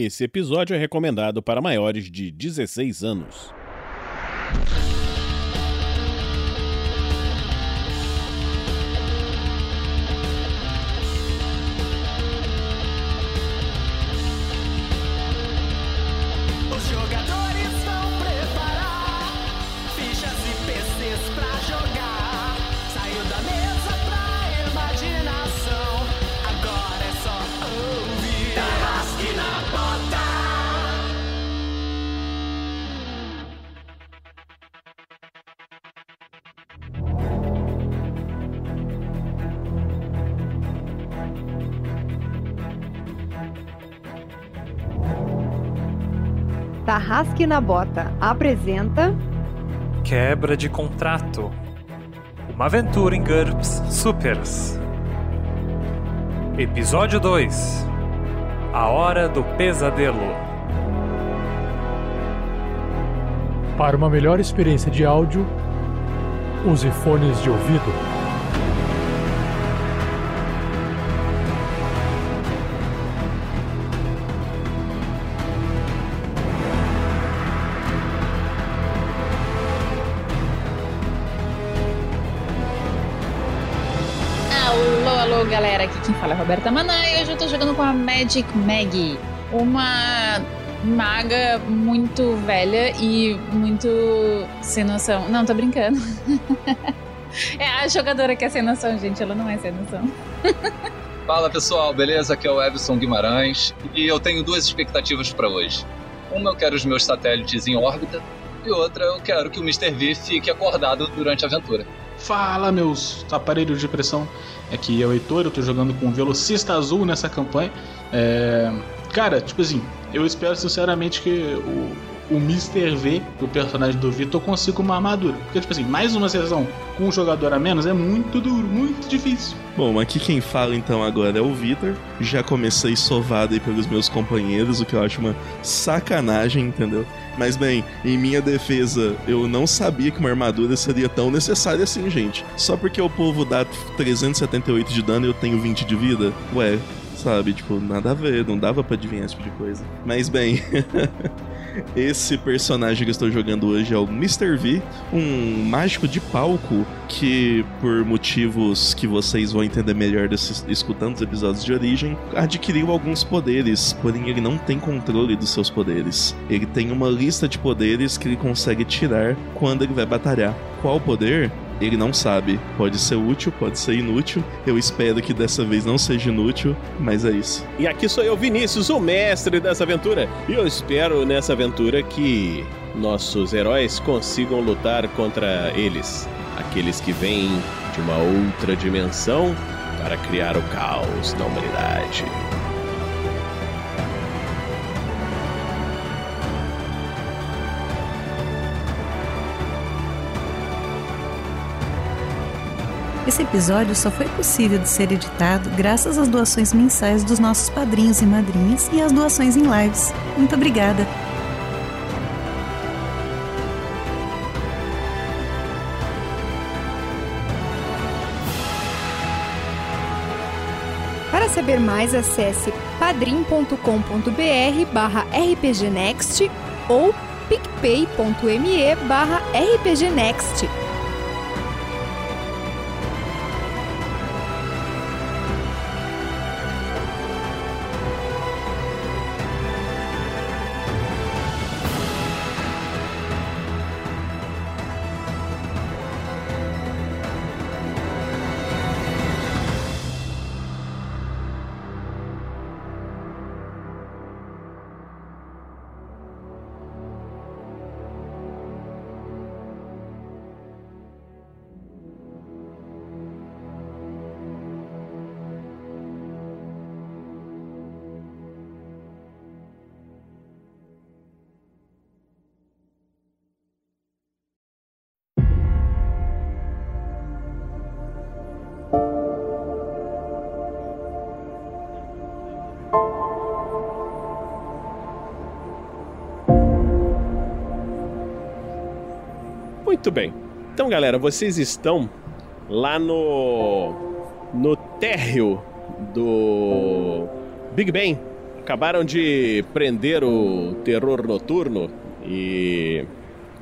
Esse episódio é recomendado para maiores de 16 anos. Tarrasque na Bota apresenta Quebra de contrato. Uma aventura em GURPS Supers. Episódio 2 A Hora do Pesadelo. Para uma melhor experiência de áudio, use fones de ouvido. Roberta Maná e hoje eu tô jogando com a Magic Maggie, uma maga muito velha e muito sem noção. Não, tô brincando. É a jogadora que é sem noção, gente. Ela não é sem noção. Fala pessoal, beleza? Aqui é o Everson Guimarães e eu tenho duas expectativas para hoje. Uma eu quero os meus satélites em órbita e outra eu quero que o Mr. V fique acordado durante a aventura. Fala, meus aparelhos de pressão. Aqui é o Heitor, eu tô jogando com o Velocista Azul nessa campanha. É... Cara, tipo assim, eu espero sinceramente que o, o Mr. V, o personagem do Vitor, consiga uma armadura. Porque, tipo assim, mais uma sessão com um jogador a menos é muito duro, muito difícil. Bom, aqui quem fala então agora é o Vitor. Já comecei sovado aí pelos meus companheiros, o que eu acho uma sacanagem, entendeu? Mas bem, em minha defesa, eu não sabia que uma armadura seria tão necessária assim, gente. Só porque o povo dá 378 de dano e eu tenho 20 de vida? Ué, sabe? Tipo, nada a ver, não dava pra adivinhar esse tipo de coisa. Mas bem. Esse personagem que eu estou jogando hoje é o Mr. V, um mágico de palco que, por motivos que vocês vão entender melhor desses, escutando os episódios de origem, adquiriu alguns poderes, porém ele não tem controle dos seus poderes. Ele tem uma lista de poderes que ele consegue tirar quando ele vai batalhar. Qual poder? Ele não sabe. Pode ser útil, pode ser inútil. Eu espero que dessa vez não seja inútil, mas é isso. E aqui sou eu, Vinícius, o mestre dessa aventura. E eu espero nessa aventura que nossos heróis consigam lutar contra eles. Aqueles que vêm de uma outra dimensão para criar o caos na humanidade. Esse episódio só foi possível de ser editado graças às doações mensais dos nossos padrinhos e madrinhas e às doações em lives. Muito obrigada! Para saber mais, acesse padrim.com.br barra rpgnext ou picpay.me barra rpgnext. Muito bem. Então, galera, vocês estão lá no no térreo do Big Ben, acabaram de prender o terror noturno e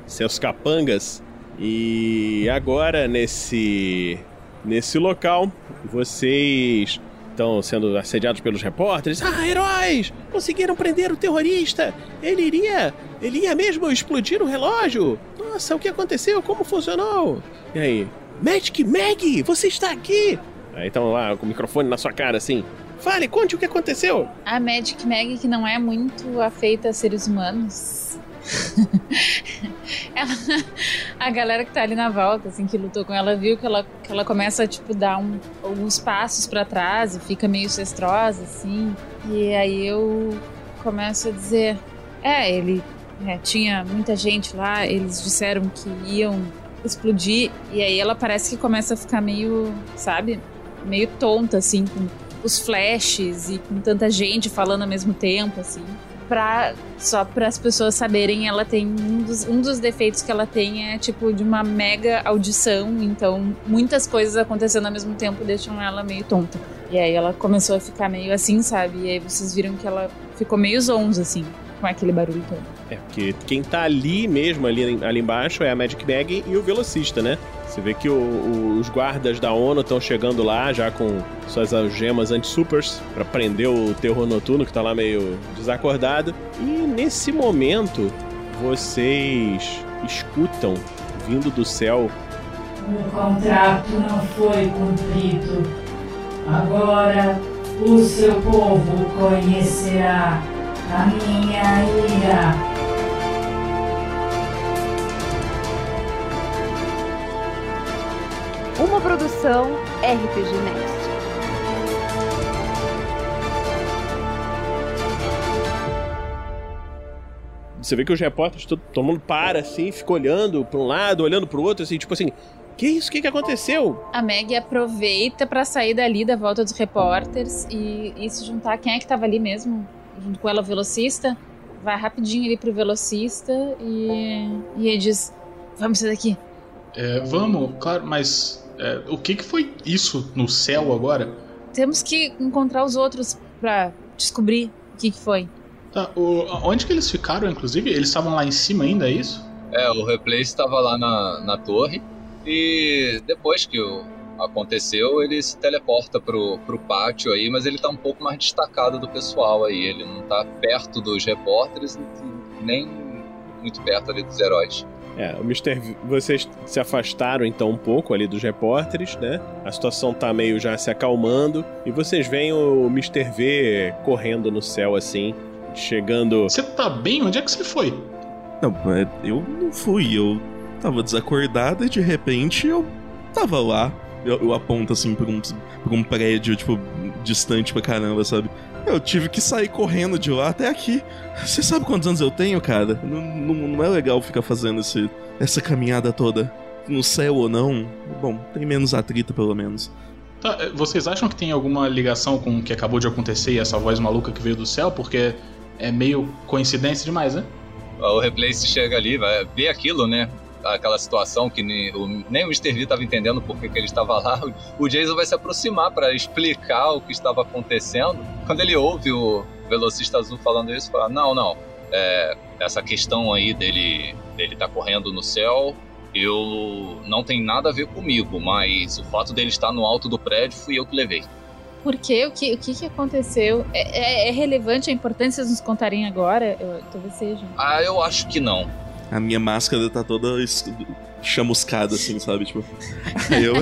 seus capangas. E agora nesse nesse local vocês estão sendo assediados pelos repórteres. Ah, heróis! Conseguiram prender o terrorista! Ele iria. Ele ia mesmo explodir o relógio! Nossa, o que aconteceu? Como funcionou? E aí? Magic Mag, você está aqui! Aí estão lá com o microfone na sua cara assim. Fale, conte o que aconteceu! A Magic Mag, que não é muito afeita a seres humanos. ela, a galera que tá ali na volta, assim, que lutou com ela, viu que ela, que ela começa a, tipo, dar um, alguns passos para trás e fica meio cestrosa, assim. E aí eu começo a dizer: É, ele é, tinha muita gente lá, eles disseram que iam explodir. E aí ela parece que começa a ficar meio, sabe, meio tonta, assim, com os flashes e com tanta gente falando ao mesmo tempo, assim pra, só para as pessoas saberem, ela tem um dos, um dos defeitos que ela tem é tipo de uma mega audição, então muitas coisas acontecendo ao mesmo tempo deixam ela meio tonta. E aí ela começou a ficar meio assim, sabe? E aí vocês viram que ela ficou meio zonza assim, com aquele barulho todo. É, porque quem tá ali mesmo, ali, ali embaixo, é a Magic Bag e o velocista, né? Você vê que o, o, os guardas da ONU estão chegando lá já com suas algemas anti-supers para prender o terror noturno que tá lá meio desacordado. E nesse momento, vocês escutam vindo do céu. O contrato não foi cumprido. Agora o seu povo conhecerá a minha ira. Uma produção RPG Next. Você vê que os repórteres, todo, todo mundo para assim, fica olhando para um lado, olhando para o outro, assim, tipo assim, que isso? O que, que aconteceu? A Meg aproveita para sair dali da volta dos repórteres e, e se juntar. Quem é que tava ali mesmo? Junto com ela, o velocista? Vai rapidinho ali pro velocista e, e ele diz: Vamos sair daqui. É, vamos, claro, mas é, o que, que foi isso no céu agora? Temos que encontrar os outros para descobrir o que, que foi. Tá, o, onde que eles ficaram, inclusive? Eles estavam lá em cima ainda, é isso? É, o replay estava lá na, na torre e depois que o, aconteceu, ele se teleporta pro, pro pátio aí, mas ele tá um pouco mais destacado do pessoal aí. Ele não tá perto dos repórteres, nem muito perto ali dos heróis. É, o Mr. V, vocês se afastaram então um pouco ali dos repórteres, né? A situação tá meio já se acalmando e vocês veem o Mr. V correndo no céu assim, chegando. Você tá bem? Onde é que você foi? Não, eu não fui, eu tava desacordado e de repente eu tava lá. Eu, eu aponto assim pra um, pra um prédio, tipo, distante pra caramba, sabe? Eu tive que sair correndo de lá até aqui. Você sabe quantos anos eu tenho, cara? Não, não, não é legal ficar fazendo esse, essa caminhada toda. No céu ou não. Bom, tem menos atrito, pelo menos. Tá, vocês acham que tem alguma ligação com o que acabou de acontecer e essa voz maluca que veio do céu? Porque é meio coincidência demais, né? O replace chega ali, vai ver aquilo, né? Aquela situação que nem o, nem o Mr. V estava entendendo por que, que ele estava lá. O Jason vai se aproximar para explicar o que estava acontecendo. Quando ele ouve o velocista azul falando isso, fala: Não, não. É, essa questão aí dele dele tá correndo no céu, eu não tem nada a ver comigo, mas o fato dele estar no alto do prédio fui eu que levei. Por quê? O que, o que, que aconteceu? É, é, é relevante? É importante vocês nos contarem agora? Eu, talvez seja. Ah, eu acho que não. A minha máscara tá toda chamuscada, assim, sabe? Tipo. Aí eu.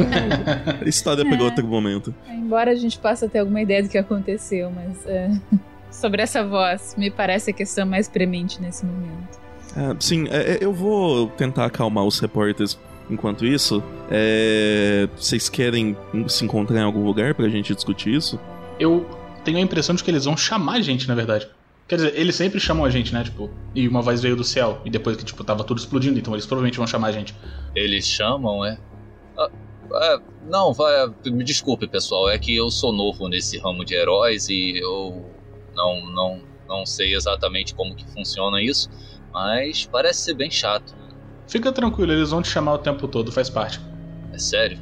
A história pegou outro momento. Embora a gente possa ter alguma ideia do que aconteceu, mas é, sobre essa voz, me parece a questão mais premente nesse momento. Ah, sim, é, é, eu vou tentar acalmar os repórteres enquanto isso. É, vocês querem se encontrar em algum lugar pra gente discutir isso? Eu tenho a impressão de que eles vão chamar a gente, na verdade. Quer dizer, eles sempre chamam a gente, né? Tipo, e uma voz veio do céu, e depois que, tipo, tava tudo explodindo, então eles provavelmente vão chamar a gente. Eles chamam, é? Ah, é, não, vai, me desculpe, pessoal, é que eu sou novo nesse ramo de heróis e eu não, não, não sei exatamente como que funciona isso, mas parece ser bem chato. Fica tranquilo, eles vão te chamar o tempo todo, faz parte. É sério?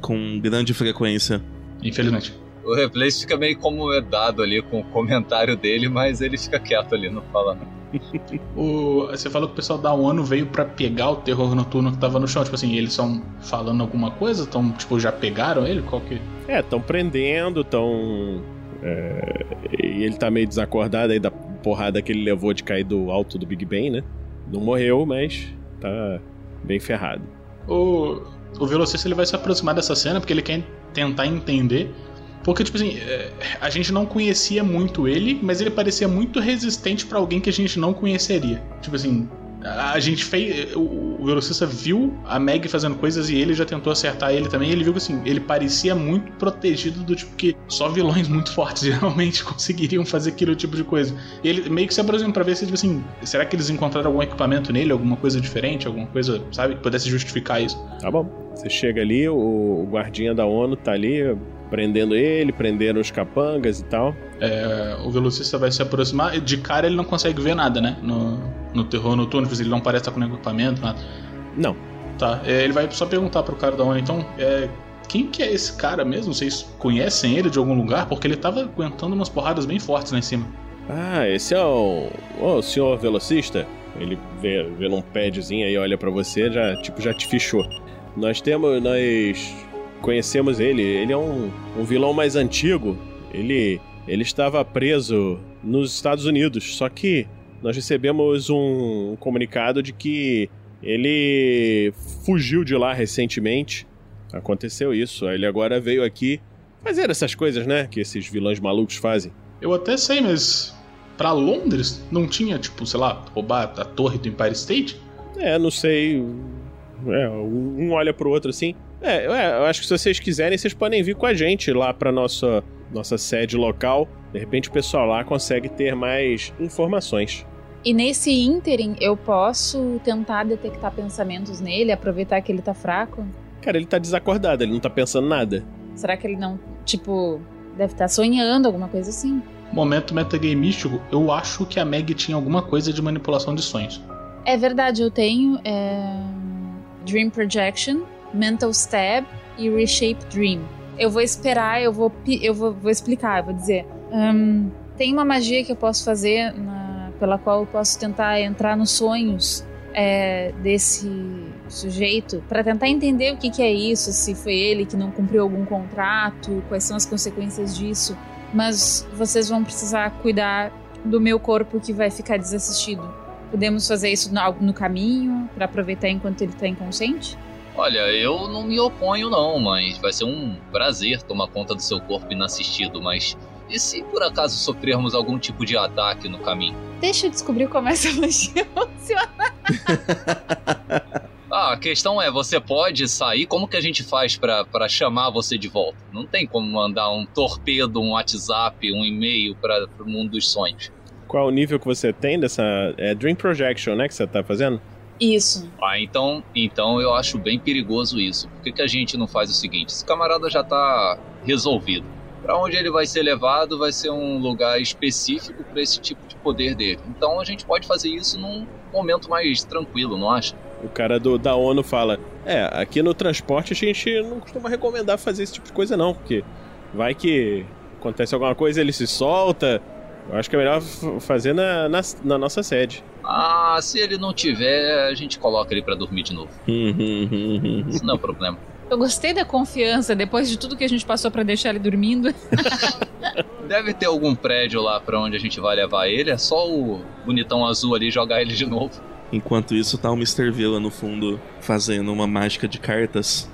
Com grande frequência. Infelizmente. O Replace fica meio incomodado ali com o comentário dele, mas ele fica quieto ali, não fala nada. O, você falou que o pessoal da ONU veio pra pegar o terror noturno que tava no chão. Tipo assim, eles estão falando alguma coisa? Estão, tipo, já pegaram ele? Qual que. É, estão prendendo, estão. É, e ele tá meio desacordado aí da porrada que ele levou de cair do alto do Big Ben, né? Não morreu, mas tá bem ferrado. O, o velocista ele vai se aproximar dessa cena porque ele quer tentar entender. Porque, tipo assim, é, a gente não conhecia muito ele, mas ele parecia muito resistente pra alguém que a gente não conheceria. Tipo assim, a gente fez. O, o velocista viu a Meg fazendo coisas e ele já tentou acertar ele também. Ele viu que assim, ele parecia muito protegido do tipo que só vilões muito fortes geralmente conseguiriam fazer aquele tipo de coisa. E ele meio que se aproxima pra ver se, tipo assim, será que eles encontraram algum equipamento nele, alguma coisa diferente, alguma coisa, sabe, que pudesse justificar isso. Tá bom. Você chega ali, o guardinha da ONU tá ali prendendo ele, prendendo os capangas e tal. É, o velocista vai se aproximar. De cara ele não consegue ver nada, né? No, no terror noturno, ele não parece estar com nenhum equipamento, nada. Não. Tá, é, ele vai só perguntar pro cara da ONU, então, é, quem que é esse cara mesmo? Vocês conhecem ele de algum lugar? Porque ele tava aguentando umas porradas bem fortes lá em cima. Ah, esse é o, o senhor velocista? Ele vê, vê num padzinho aí, olha pra você, já tipo já te fichou. Nós temos, nós conhecemos ele. Ele é um, um vilão mais antigo. Ele ele estava preso nos Estados Unidos, só que nós recebemos um comunicado de que ele fugiu de lá recentemente. Aconteceu isso. Ele agora veio aqui fazer essas coisas, né? Que esses vilões malucos fazem. Eu até sei, mas pra Londres não tinha, tipo, sei lá, roubar a torre do Empire State? É, não sei. É, um olha pro outro assim. É, é, eu acho que se vocês quiserem, vocês podem vir com a gente lá pra nossa, nossa sede local. De repente o pessoal lá consegue ter mais informações. E nesse ínterim, eu posso tentar detectar pensamentos nele, aproveitar que ele tá fraco? Cara, ele tá desacordado, ele não tá pensando nada. Será que ele não, tipo, deve estar sonhando, alguma coisa assim? Momento metagame místico, eu acho que a Meg tinha alguma coisa de manipulação de sonhos. É verdade, eu tenho é, Dream Projection, Mental Stab e Reshape Dream. Eu vou esperar, eu vou, eu vou, vou explicar, eu vou dizer. Hum, tem uma magia que eu posso fazer na- pela qual eu posso tentar entrar nos sonhos é, desse sujeito para tentar entender o que, que é isso, se foi ele que não cumpriu algum contrato, quais são as consequências disso. Mas vocês vão precisar cuidar do meu corpo que vai ficar desassistido. Podemos fazer isso no, no caminho para aproveitar enquanto ele tá inconsciente? Olha, eu não me oponho não, mas vai ser um prazer tomar conta do seu corpo inassistido, mas e se por acaso sofrermos algum tipo de ataque no caminho? Deixa eu descobrir como essa magia funciona. Ah, a questão é, você pode sair, como que a gente faz pra pra chamar você de volta? Não tem como mandar um torpedo, um WhatsApp, um e-mail para o mundo dos sonhos. Qual é o nível que você tem dessa. É Dream Projection, né? Que você tá fazendo? Isso. Ah, então, então eu acho bem perigoso isso. Por que, que a gente não faz o seguinte? Esse camarada já tá resolvido. Pra onde ele vai ser levado vai ser um lugar específico para esse tipo de poder dele. Então a gente pode fazer isso num momento mais tranquilo, não acha? O cara do, da ONU fala: É, aqui no transporte a gente não costuma recomendar fazer esse tipo de coisa, não, porque vai que acontece alguma coisa ele se solta. Eu acho que é melhor fazer na, na, na nossa sede. Ah, se ele não tiver, a gente coloca ele pra dormir de novo. Isso não é problema. Eu gostei da confiança depois de tudo que a gente passou para deixar ele dormindo. Deve ter algum prédio lá pra onde a gente vai levar ele. É só o bonitão azul ali jogar ele de novo. Enquanto isso, tá o Mr. V lá no fundo fazendo uma mágica de cartas,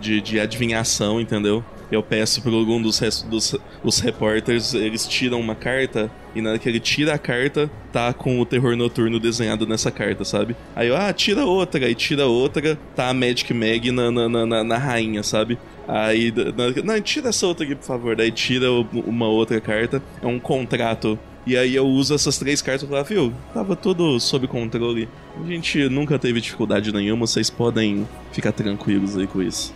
de, de adivinhação, entendeu? Eu peço para algum dos, dos os repórteres, eles tiram uma carta, e na hora que ele tira a carta, tá com o terror noturno desenhado nessa carta, sabe? Aí eu, ah, tira outra, aí tira outra, tá a Magic Mag na, na, na, na- rainha, sabe? Aí, na- não, tira essa outra aqui, por favor. Daí tira uma outra carta, é um contrato. E aí eu uso essas três cartas e falo, viu, tava tudo sob controle. A gente nunca teve dificuldade nenhuma, vocês podem ficar tranquilos aí com isso.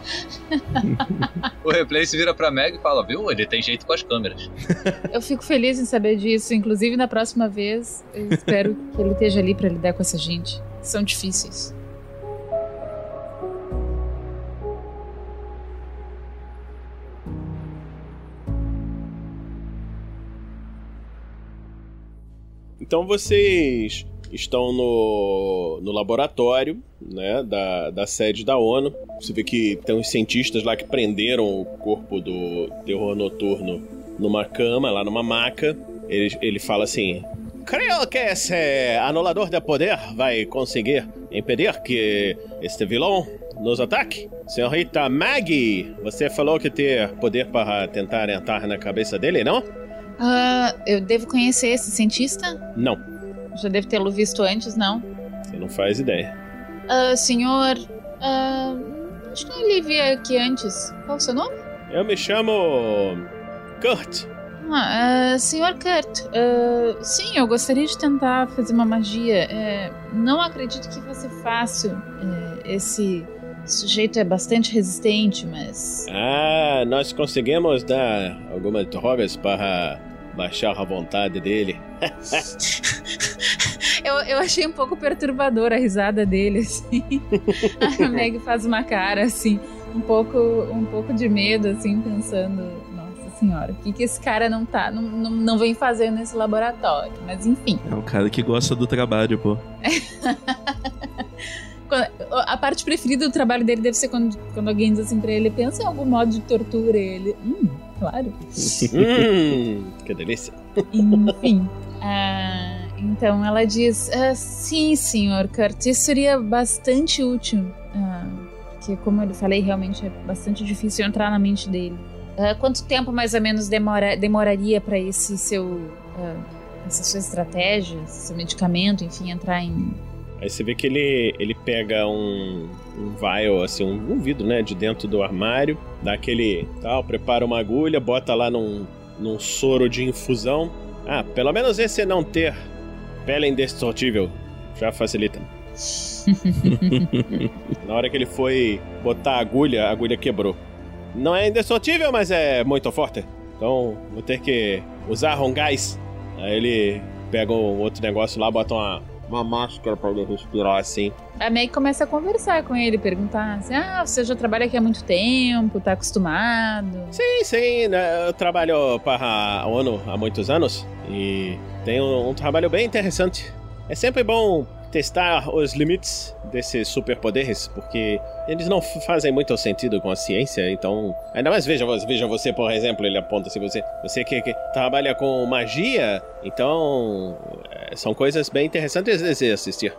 O replay se vira pra Meg e fala, viu? Ele tem jeito com as câmeras. Eu fico feliz em saber disso. Inclusive, na próxima vez, eu espero que ele esteja ali para lidar com essa gente. São difíceis. Então vocês estão no, no laboratório né, da, da sede da ONU. Você vê que tem uns cientistas lá que prenderam o corpo do terror noturno numa cama, lá numa maca. Ele, ele fala assim: Creio que esse anulador de poder vai conseguir impedir que este vilão nos ataque. Senhorita Maggie, você falou que ter poder para tentar entrar na cabeça dele, não? Ah, eu devo conhecer esse cientista? Não, Já devo tê-lo visto antes, não? você não faz ideia. Ah, senhor. ah, acho que eu lhe vi aqui antes. Qual o seu nome? Eu me chamo. Kurt. Ah, ah, senhor Kurt, ah, sim, eu gostaria de tentar fazer uma magia. É, não acredito que vai ser fácil. É, esse sujeito é bastante resistente, mas. Ah, nós conseguimos dar algumas drogas para baixar a vontade dele. Eu, eu achei um pouco perturbadora a risada dele, assim. a Meg faz uma cara, assim, um pouco, um pouco de medo, assim, pensando. Nossa senhora, o que, que esse cara não tá. Não, não, não vem fazendo nesse laboratório? Mas enfim. É um cara que gosta do trabalho, pô. A parte preferida do trabalho dele deve ser quando, quando alguém diz assim pra ele, pensa em algum modo de tortura. E ele, hum, claro. hum, que delícia. Enfim. ah, então ela diz: ah, sim, senhor Kurt, isso seria bastante útil. Ah, porque, como eu falei, realmente é bastante difícil entrar na mente dele. Quanto tempo mais ou menos demora, demoraria para esse seu. essa sua estratégia, esse seu medicamento, enfim, entrar em. Aí você vê que ele, ele pega um, um vial, assim, um, um vidro, né, de dentro do armário, dá aquele tal, prepara uma agulha, bota lá num, num soro de infusão. Ah, pelo menos esse não ter pele indestrutível já facilita. Na hora que ele foi botar a agulha, a agulha quebrou. Não é indestrutível, mas é muito forte. Então vou ter que usar um gás. Aí ele pega um outro negócio lá, bota uma, uma máscara pra ele respirar assim. A Meg começa a conversar com ele, perguntar assim: ah, você já trabalha aqui há muito tempo, tá acostumado? Sim, sim, né, eu trabalho para a ONU há muitos anos e tenho um trabalho bem interessante. É sempre bom testar os limites desses superpoderes, porque eles não fazem muito sentido com a ciência, então... Ainda mais veja, veja você, por exemplo, ele aponta se você... Você que, que trabalha com magia, então... é, São coisas bem interessantes de se assistir.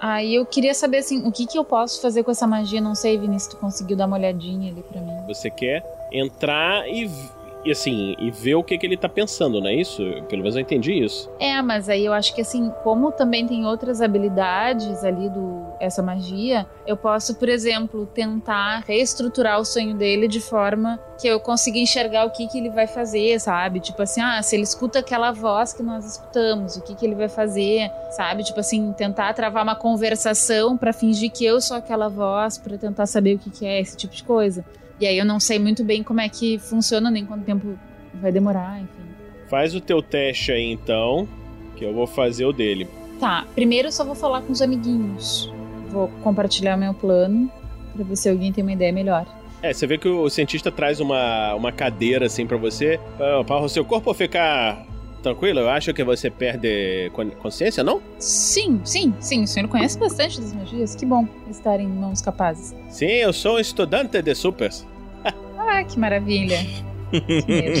Aí eu queria saber assim, o que, que eu posso fazer com essa magia? Não sei, Vinícius, tu conseguiu dar uma olhadinha ali pra mim. Você quer entrar e, e assim, e ver o que, que ele tá pensando, não é isso? Pelo menos eu entendi isso. É, mas aí eu acho que assim, como também tem outras habilidades ali do essa magia, eu posso, por exemplo, tentar reestruturar o sonho dele de forma que eu consiga enxergar o que que ele vai fazer, sabe? Tipo assim, ah, se ele escuta aquela voz que nós escutamos, o que que ele vai fazer, sabe? Tipo assim, tentar travar uma conversação pra fingir que eu sou aquela voz, pra tentar saber o que que é esse tipo de coisa. E aí eu não sei muito bem como é que funciona, nem quanto tempo vai demorar, enfim. Faz o teu teste aí então, que eu vou fazer o dele. Tá, primeiro eu só vou falar com os amiguinhos. Vou compartilhar o meu plano pra ver se alguém tem uma ideia melhor. É, você vê que o cientista traz uma, uma cadeira assim pra você, pra- para o seu corpo ficar tranquilo. Eu acho que você perde con- consciência, não? Sim, sim, sim. O senhor conhece bastante das magias. Que bom estar em mãos capazes. Sim, eu sou um estudante de supers. Ah, que maravilha. Que medo.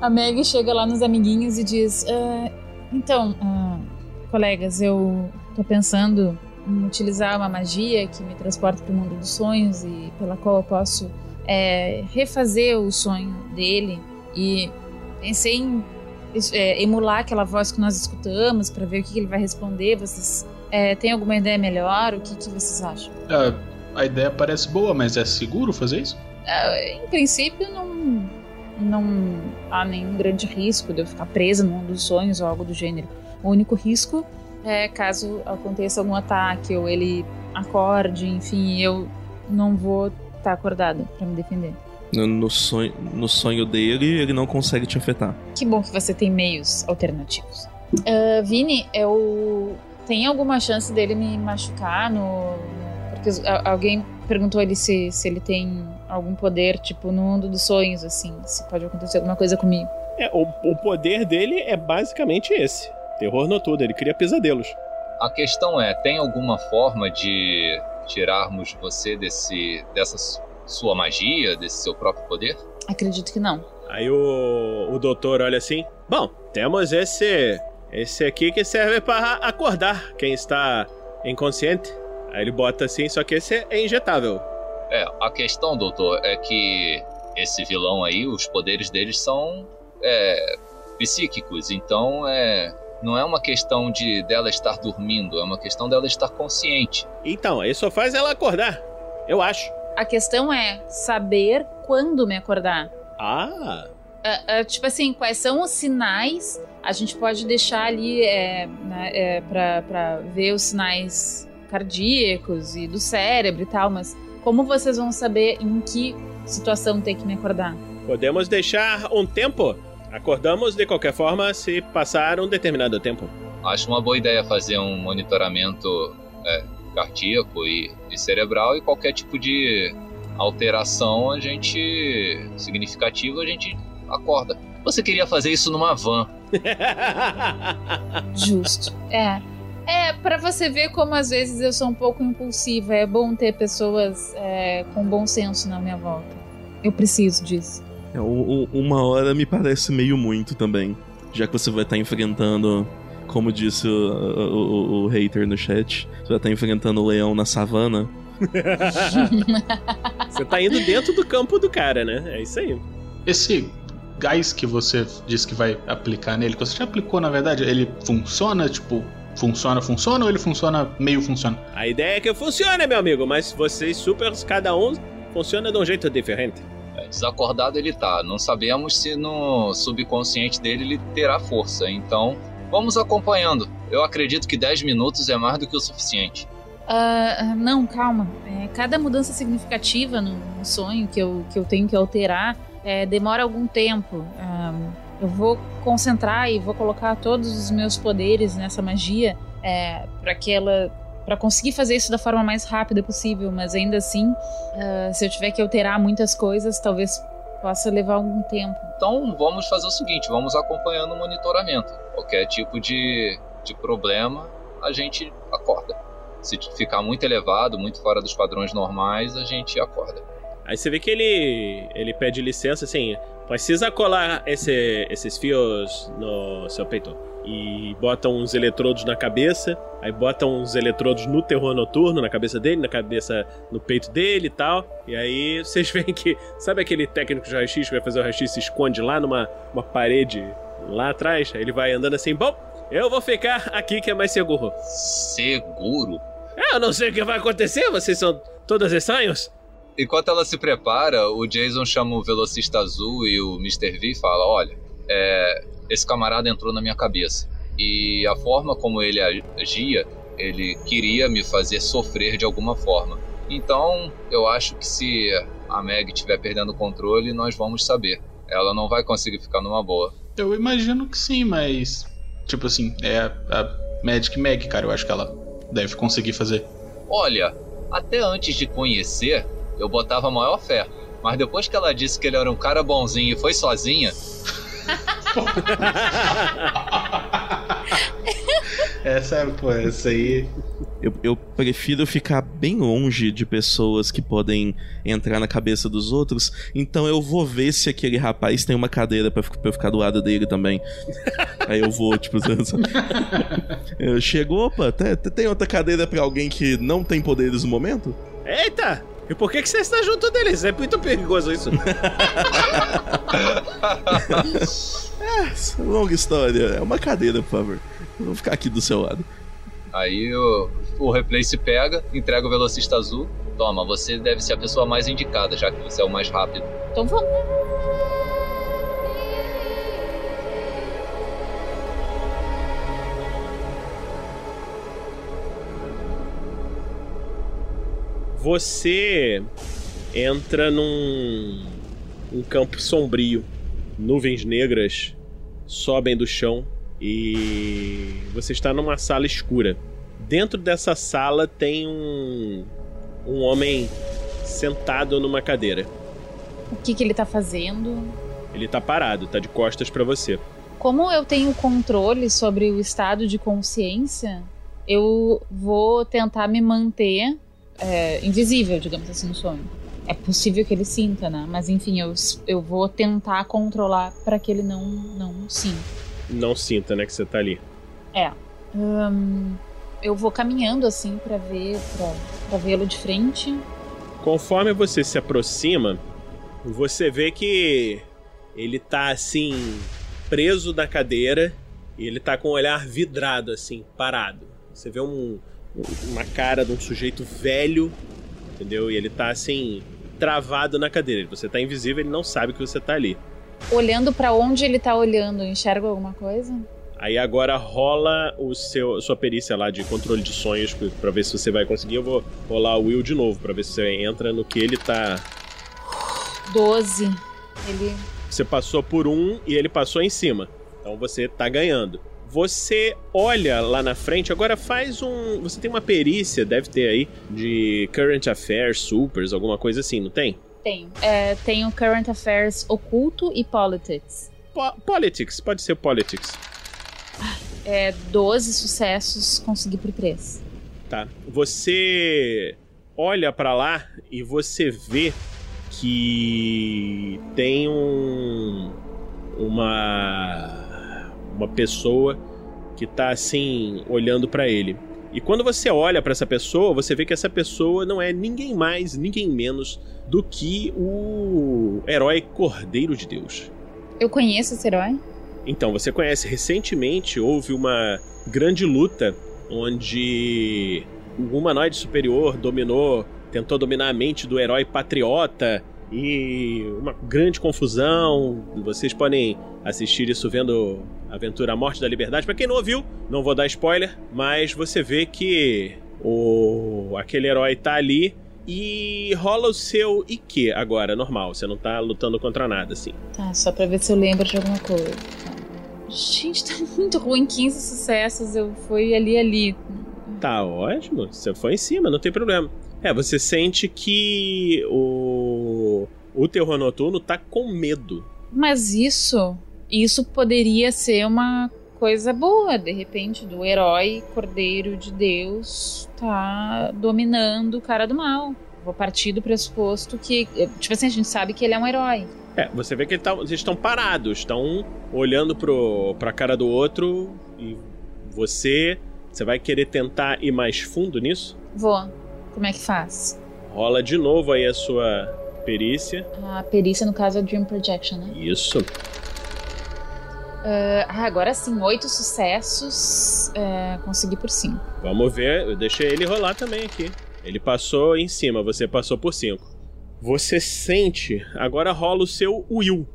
A Meg chega lá nos amiguinhos e diz: "Ah, Então, ah, colegas, eu tô pensando em utilizar uma magia que me transporta para o mundo dos sonhos e pela qual eu posso é, refazer o sonho dele. E pensei em é, emular aquela voz que nós escutamos para ver o que que ele vai responder. Vocês é, têm alguma ideia melhor? O que, que vocês acham? Ah, a ideia parece boa, mas é seguro fazer isso? Ah, em princípio, não, não há nenhum grande risco de eu ficar presa no mundo dos sonhos ou algo do gênero. O único risco é caso aconteça algum ataque ou ele acorde, enfim, eu não vou estar acordada para me defender. No, no sonho, no sonho dele, ele não consegue te afetar. Que bom que você tem meios alternativos. Ah, Vini, eu tem alguma chance dele me machucar no, porque alguém perguntou ele se, se ele tem algum poder, tipo, no mundo dos sonhos, assim. Se pode acontecer alguma coisa comigo. É, o, o poder dele é basicamente esse. Terror noturno, ele cria pesadelos. A questão é, tem alguma forma de tirarmos você desse dessa su- sua magia, desse seu próprio poder? Acredito que não. Aí o, o doutor olha assim: Bom, temos esse. Esse aqui que serve para acordar quem está inconsciente. Aí ele bota assim, só que esse é injetável. É, a questão, doutor, é que esse vilão aí, os poderes deles são é, psíquicos, então é não é uma questão de dela estar dormindo, é uma questão dela estar consciente. Então, aí só faz ela acordar. Eu acho. A questão é saber quando me acordar. Ah! Ah, ah, tipo assim, quais são os sinais? A gente pode deixar ali é, né, é, pra, pra ver os sinais cardíacos e do cérebro e tal, mas como vocês vão saber em que situação tem que me acordar? Podemos deixar um tempo? Acordamos de qualquer forma se passar um determinado tempo. Acho uma boa ideia fazer um monitoramento é, cardíaco e, e cerebral e qualquer tipo de alteração a gente significativa a gente acorda. Você queria fazer isso numa van? Justo. É. É, pra você ver como às vezes eu sou um pouco impulsiva. É bom ter pessoas é, com bom senso na minha volta. Eu preciso disso. É, o- o- uma hora me parece meio muito também. Já que você vai estar enfrentando, como disse o, o- o- o hater no chat, você vai estar enfrentando o leão na savana. Você tá indo dentro do campo do cara, né? É isso aí. Esse gás que você disse que vai aplicar nele, que você já aplicou na verdade, ele funciona? Tipo, funciona, funciona ou ele funciona meio funciona? A ideia é que funcione, meu amigo, mas vocês supers, cada um funciona de um jeito diferente. É, Desacordado ele tá. Não sabemos se no subconsciente dele ele terá força. Então, vamos acompanhando. Eu acredito que 10 minutos é mais do que o suficiente. Ah, não, calma. É, cada mudança significativa no, sonho que eu, que eu tenho que alterar é, demora algum tempo. Eu vou concentrar e vou colocar todos os meus poderes nessa magia é, para que ela. Para conseguir fazer isso da forma mais rápida possível, mas ainda assim, ah, se eu tiver que alterar muitas coisas, talvez possa levar algum tempo. Então, vamos fazer o seguinte: vamos acompanhando o monitoramento. Qualquer tipo de, de problema, a gente acorda. Se ficar muito elevado, muito fora dos padrões normais, a gente acorda. Aí você vê que ele ele pede licença assim, precisa colar esse- esses fios no seu peito. E bota uns eletrodos na cabeça, aí bota uns eletrodos no terror noturno, na cabeça dele, na cabeça, no peito dele e tal. E aí vocês veem que, sabe aquele técnico de raio-x que vai fazer o raio-x se esconde lá numa uma parede lá atrás? Aí ele vai andando assim, bom, eu vou ficar aqui que é mais seguro. Seguro? É, eu não sei o que vai acontecer, vocês são todos estranhos. Enquanto ela se prepara, o Jason chama o velocista azul e o Mr. V e fala: Olha, é, esse camarada entrou na minha cabeça. E a forma como ele agia, ele queria me fazer sofrer de alguma forma. Então, eu acho que se a Meg estiver perdendo o controle, nós vamos saber. Ela não vai conseguir ficar numa boa. Eu imagino que sim, mas. Tipo assim, é a, a Magic Mag, cara. Eu acho que ela deve conseguir fazer. Olha, até antes de conhecer, eu botava maior fé. Mas depois que ela disse que ele era um cara bonzinho e foi sozinha, Essa, pô, essa aí. Eu, eu prefiro ficar bem longe de pessoas que podem entrar na cabeça dos outros, então eu vou ver se aquele rapaz tem uma cadeira pra, pra eu ficar do lado dele também. Aí eu vou, tipo, eu chego, opa, tem, tem outra cadeira pra alguém que não tem poderes no momento? Eita! E por que, que você está junto deles? É muito perigoso isso. é, longa história. É uma cadeira, por favor. Eu vou ficar aqui do seu lado. Aí o, o replay se pega, entrega o velocista azul. Toma, você deve ser a pessoa mais indicada, já que você é o mais rápido. Então vamos. Você entra num um campo sombrio. Nuvens negras sobem do chão e você está numa sala escura. Dentro dessa sala tem um um homem sentado numa cadeira. O que, que ele tá fazendo? Ele tá parado, tá de costas pra você. Como eu tenho controle sobre o estado de consciência, eu vou tentar me manter é, invisível, digamos assim, no sonho. É possível que ele sinta, né? Mas enfim, eu, eu vou tentar controlar para que ele não, não sinta. Não sinta, né, que você tá ali. É. Hum, eu vou caminhando assim para ver, pra, pra vê-lo de frente. Conforme você se aproxima, você vê que ele tá assim, preso na cadeira e ele tá com o olhar vidrado, assim, parado. Você vê um, uma cara de um sujeito velho, entendeu? E ele tá assim, travado na cadeira. Você tá invisível, ele não sabe que você tá ali. Olhando para onde ele tá olhando, enxerga alguma coisa? Aí agora rola o seu sua perícia lá de controle de sonhos para ver se você vai conseguir. Eu vou rolar o Will de novo para ver se você entra no que ele tá 12. Ele Você passou por um e ele passou em cima. Então você tá ganhando. Você olha lá na frente, agora faz um. Você tem uma perícia, deve ter aí, de Current Affairs, Supers, alguma coisa assim, não tem? tem. É, tem o Current Affairs oculto e Politics. Po politics, pode ser Politics. É 12 sucessos, consegui por 3. Tá. Você olha pra lá e você vê que tem um uma uma pessoa que tá assim olhando pra ele. E quando você olha pra essa pessoa, você vê que essa pessoa não é ninguém mais, ninguém menos do que o herói Cordeiro de Deus. Eu conheço esse herói? Então, você conhece, recentemente houve uma grande luta onde o humanoide superior dominou, tentou dominar a mente do herói patriota e uma grande confusão. Vocês podem assistir isso vendo Aventura A Morte da Liberdade. Pra quem não ouviu, não vou dar spoiler, mas você vê que o aquele herói tá ali e rola o seu IQ agora, normal. Você não tá lutando contra nada, assim. Tá, só pra ver se eu lembro de alguma coisa. Gente, tá muito ruim. 15 sucessos, eu fui ali, ali. Tá ótimo, você foi em cima, não tem problema. É, você sente que o. O terror noturno tá com medo. Mas isso, isso poderia ser uma coisa boa, de repente, do herói Cordeiro de Deus tá dominando o cara do mal. Vou partir do pressuposto que, tipo assim, a gente sabe que ele é um herói. É, você vê que ele tá, eles estão parados, estão olhando pro, pra cara do outro e você. Você vai querer tentar ir mais fundo nisso? Vou. Como é que faz? Rola de novo aí a sua perícia. A perícia, no caso, é Dream Projection, né? Isso. Ah, ah, agora sim, oito sucessos. é, consegui por cinco. Vamos ver, eu deixei ele rolar também aqui. Ele passou em cima, você passou por 5. Você sente, agora rola o seu Will.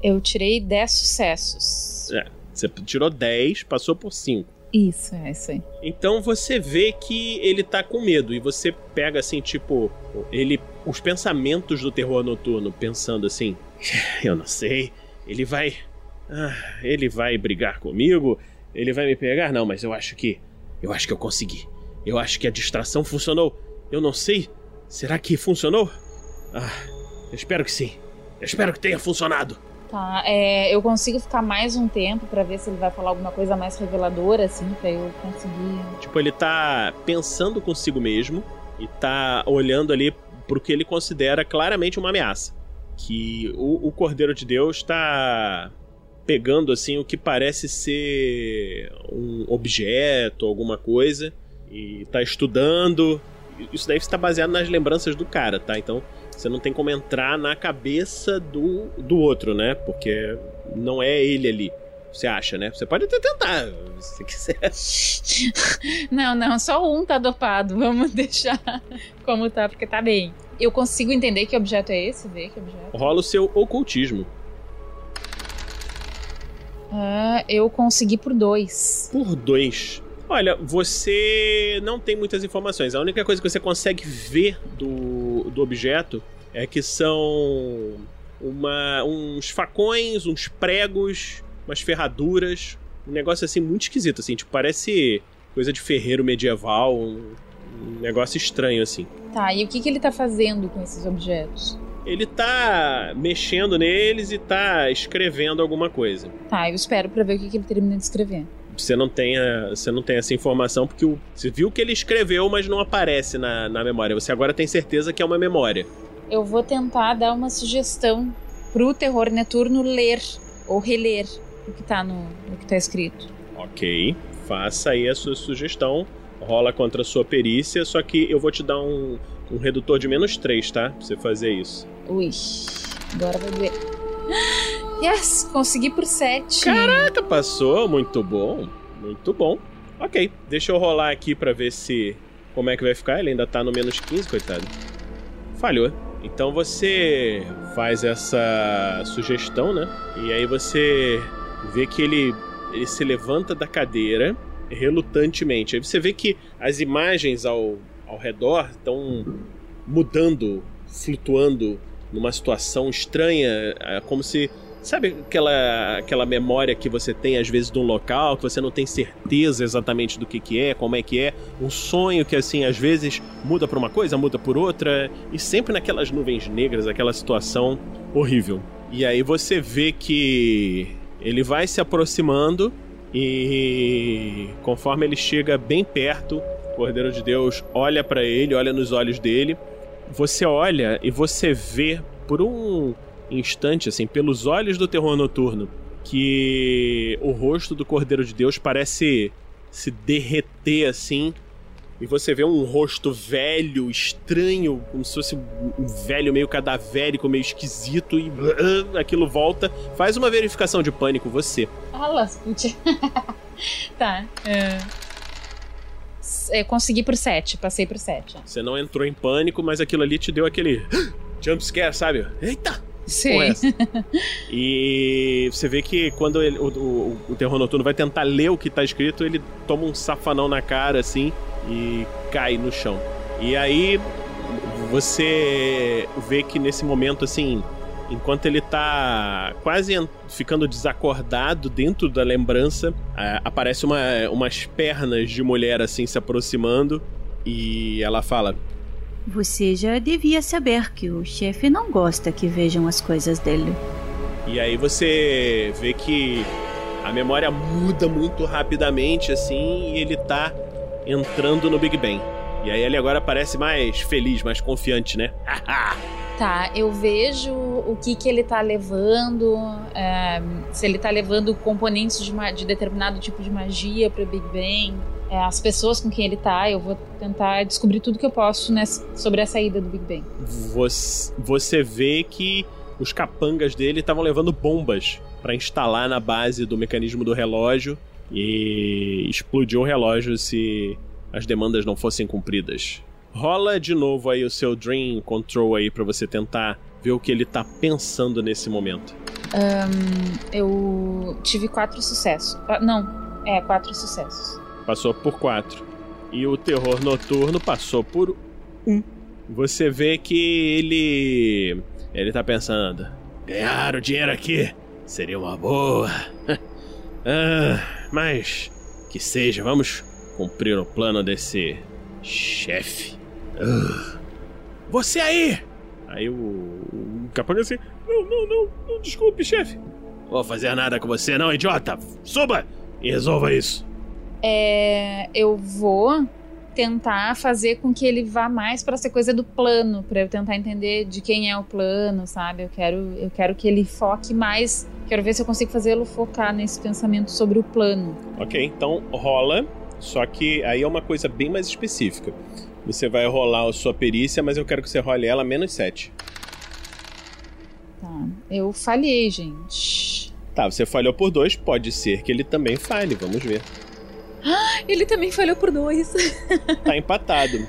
Eu tirei 10 sucessos. É, você tirou 10, passou por 5. Isso, é isso aí. Então você vê que ele tá com medo e você pega assim, tipo, ele os pensamentos do terror noturno, pensando assim, eu não sei, ele vai ah, ele vai brigar comigo, ele vai me pegar? Não, mas eu acho que eu acho que eu consegui. Eu acho que a distração funcionou. Eu não sei. Será que funcionou? Ah, eu espero que sim. Eu espero que tenha funcionado. Tá, é, eu consigo ficar mais um tempo pra ver se ele vai falar alguma coisa mais reveladora, assim, pra eu conseguir. Tipo, ele tá pensando consigo mesmo e tá olhando ali pro que ele considera claramente uma ameaça. Que o, o Cordeiro de Deus tá pegando assim o que parece ser um objeto, alguma coisa, e tá estudando. Isso daí está baseado nas lembranças do cara, tá? Então você não tem como entrar na cabeça do, do outro, né? Porque não é ele ali. Você acha, né? Você pode até tentar, se quiser. Não, não, só um tá dopado. Vamos deixar como tá, porque tá bem. Eu consigo entender que objeto é esse? Ver que objeto. Rola o seu ocultismo. Ah, eu consegui por dois. Por dois. Olha, você não tem muitas informações. A única coisa que você consegue ver do, do objeto é que são uma, uns facões, uns pregos, umas ferraduras. Um negócio assim muito esquisito, assim. Tipo, parece coisa de ferreiro medieval. Um, um negócio estranho, assim. Tá, e o que, que ele tá fazendo com esses objetos? Ele tá mexendo neles e tá escrevendo alguma coisa. Tá, eu espero pra ver o que, que ele termina de escrever. Você não tem, a- você não tem essa informação porque o, você viu que ele escreveu, mas não aparece na, na memória. Você agora tem certeza que é uma memória. Eu vou tentar dar uma sugestão pro terror noturno ler ou reler o que tá no, no que tá escrito. Ok, faça aí a sua sugestão. Rola contra a sua perícia, só que eu vou te dar um, um redutor de menos 3, tá? Pra você fazer isso. Ui, agora vai doer. Yes, consegui por 7. Caraca, passou, muito bom, muito bom. Ok, deixa eu rolar aqui pra ver se como é que vai ficar. Ele ainda tá no menos 15, coitado. Falhou. Então você faz essa sugestão, né? E aí você vê que ele, ele se levanta da cadeira relutantemente. Aí você vê que as imagens ao, ao redor estão mudando, flutuando numa situação estranha, é como se Sabe aquela, aquela memória que você tem às vezes de um local, que você não tem certeza exatamente do que, que é, como é que é? Um sonho que, assim, às vezes muda pra uma coisa, muda por outra, e sempre naquelas nuvens negras, aquela situação horrível. E aí você vê que ele vai se aproximando e conforme ele chega bem perto, o Cordeiro de Deus olha pra ele, olha nos olhos dele. Você olha e você vê por um instante, assim, pelos olhos do terror noturno, que o rosto do Cordeiro de Deus parece se derreter assim. E você vê um rosto velho, estranho, como se fosse um velho meio cadavérico, meio esquisito, e aquilo volta. Faz uma verificação de pânico, você. Alas, putz. tá. É... Eu consegui por 7, passei por 7. Você não entrou em pânico, mas aquilo ali te deu aquele jumpscare, sabe? Eita! Sim. E você vê que quando ele- o, o, o terror noturno vai tentar ler o que tá escrito, ele toma um safanão na cara assim e cai no chão. E aí você vê que nesse momento assim, enquanto ele tá quase ficando desacordado dentro da lembrança, ah, aparece uma, umas pernas de mulher assim se aproximando e ela fala: Você já devia saber que o chefe não gosta que vejam as coisas dele. E aí você vê que a memória muda muito rapidamente, assim, e ele tá entrando no Big Bang. E aí ele agora parece mais feliz, mais confiante, né? Tá, eu vejo o que que ele tá levando, é, se ele tá levando componentes de, de determinado tipo de magia pro Big Bang, é, as pessoas com quem ele tá, eu vou tentar descobrir tudo que eu posso nessa- sobre a saída do Big Bang. Você, você vê que os capangas dele estavam levando bombas pra instalar na base do mecanismo do relógio e explodir o relógio se as demandas não fossem cumpridas. Rola de novo aí o seu Dream Control aí pra você tentar ver o que ele tá pensando nesse momento. Ahn, eu tive quatro sucessos. Ah, não, é, quatro sucessos. Passou por quatro. E o terror noturno passou por um. Você vê que ele. Ele tá pensando. Ganhar o dinheiro aqui seria uma boa. ah, mas. Que seja, vamos cumprir o plano desse. chefe. Ah. Você aí! Aí o. O capanga assim. Não, não, não, não desculpe, chefe. Vou fazer nada com você, não, idiota! Suba e resolva isso. É, eu vou tentar fazer com que ele vá mais pra essa coisa do plano, pra eu tentar entender de quem é o plano, sabe? Eu quero, eu quero que ele foque mais. Quero ver se eu consigo fazê-lo focar nesse pensamento sobre o plano. Ok, então rola. Só que aí é uma coisa bem mais específica. Você vai rolar a sua perícia, mas eu quero que você role ela menos 7. Tá. Eu falhei, gente. Tá, você falhou por dois, pode ser que ele também falhe, vamos ver. Ele também falhou por dois. Tá empatado.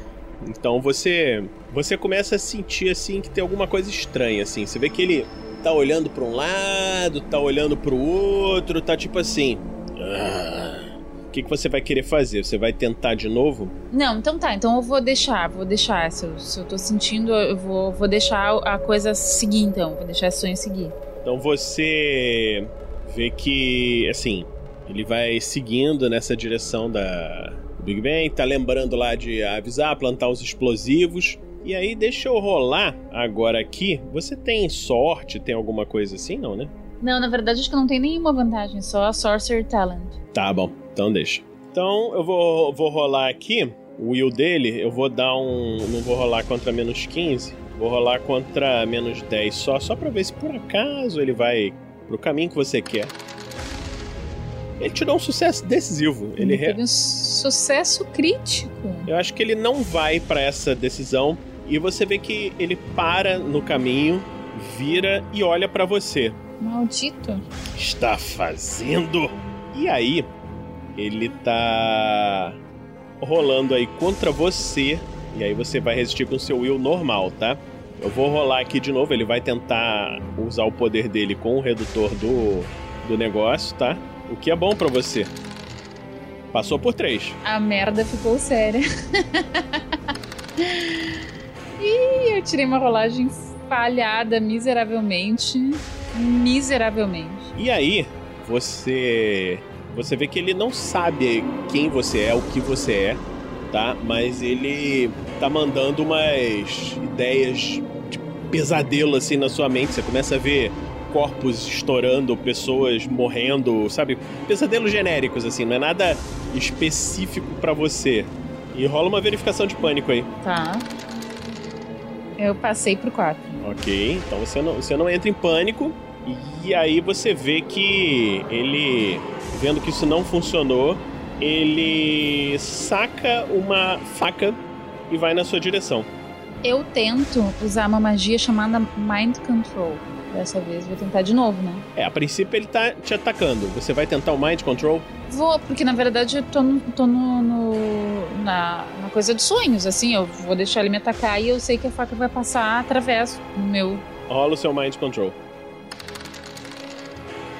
Então você você começa a sentir assim que tem alguma coisa estranha assim. Você vê que ele tá olhando para um lado, tá olhando para o outro, tá tipo assim. "Ah." O que, que você vai querer fazer? Você vai tentar de novo? Não, então tá. Então eu vou deixar, vou deixar. Se eu, se eu tô sentindo, eu vou, vou deixar a coisa seguir, então. Vou deixar esse sonho seguir. Então você vê que, assim, ele vai seguindo nessa direção da do Big Bang, tá lembrando lá de avisar, plantar os explosivos. E aí, deixa eu rolar agora aqui. Você tem sorte, tem alguma coisa assim, não, né? Não, na verdade acho que não tem nenhuma vantagem, só a Sorcerer Talent. Tá bom, então deixa. Então eu vou, vou rolar aqui. O will dele, eu vou dar um. Não vou rolar contra menos 15. Vou rolar contra menos 10 só, só pra ver se por acaso ele vai pro caminho que você quer. Ele tirou um sucesso decisivo. Ele re- teve um sucesso crítico. Eu acho que ele não vai pra essa decisão e você vê que ele para no caminho, vira e olha pra você. Maldito. Está fazendo? E aí, ele tá rolando aí contra você e aí você vai resistir com seu will normal, tá? Eu vou rolar aqui de novo, ele vai tentar usar o poder dele com o redutor do, do negócio, tá? O que é bom pra você. Passou por três. A merda ficou séria. Ih, eu tirei uma rolagem falhada miseravelmente. Miseravelmente. E aí, você você vê que ele não sabe quem você é, o que você é, tá? Mas ele tá mandando umas ideias de pesadelo assim na sua mente. Você começa a ver corpos estourando, pessoas morrendo, sabe? Pesadelos genéricos assim, não é nada específico pra você. E rola uma verificação de pânico aí. Tá. Eu passei pro 4. Ok, então você não, você não entra em pânico. E aí você vê que ele, vendo que isso não funcionou, ele saca uma faca e vai na sua direção. Eu tento usar uma magia chamada Mind Control. Dessa vez vou tentar de novo, né? É, a princípio ele tá te atacando. Você vai tentar o Mind Control? Vou, porque na verdade eu tô, no, tô no, no- na, na coisa de sonhos, assim. Eu vou deixar ele me atacar e eu sei que a faca vai passar através do meu. Rola o seu Mind Control.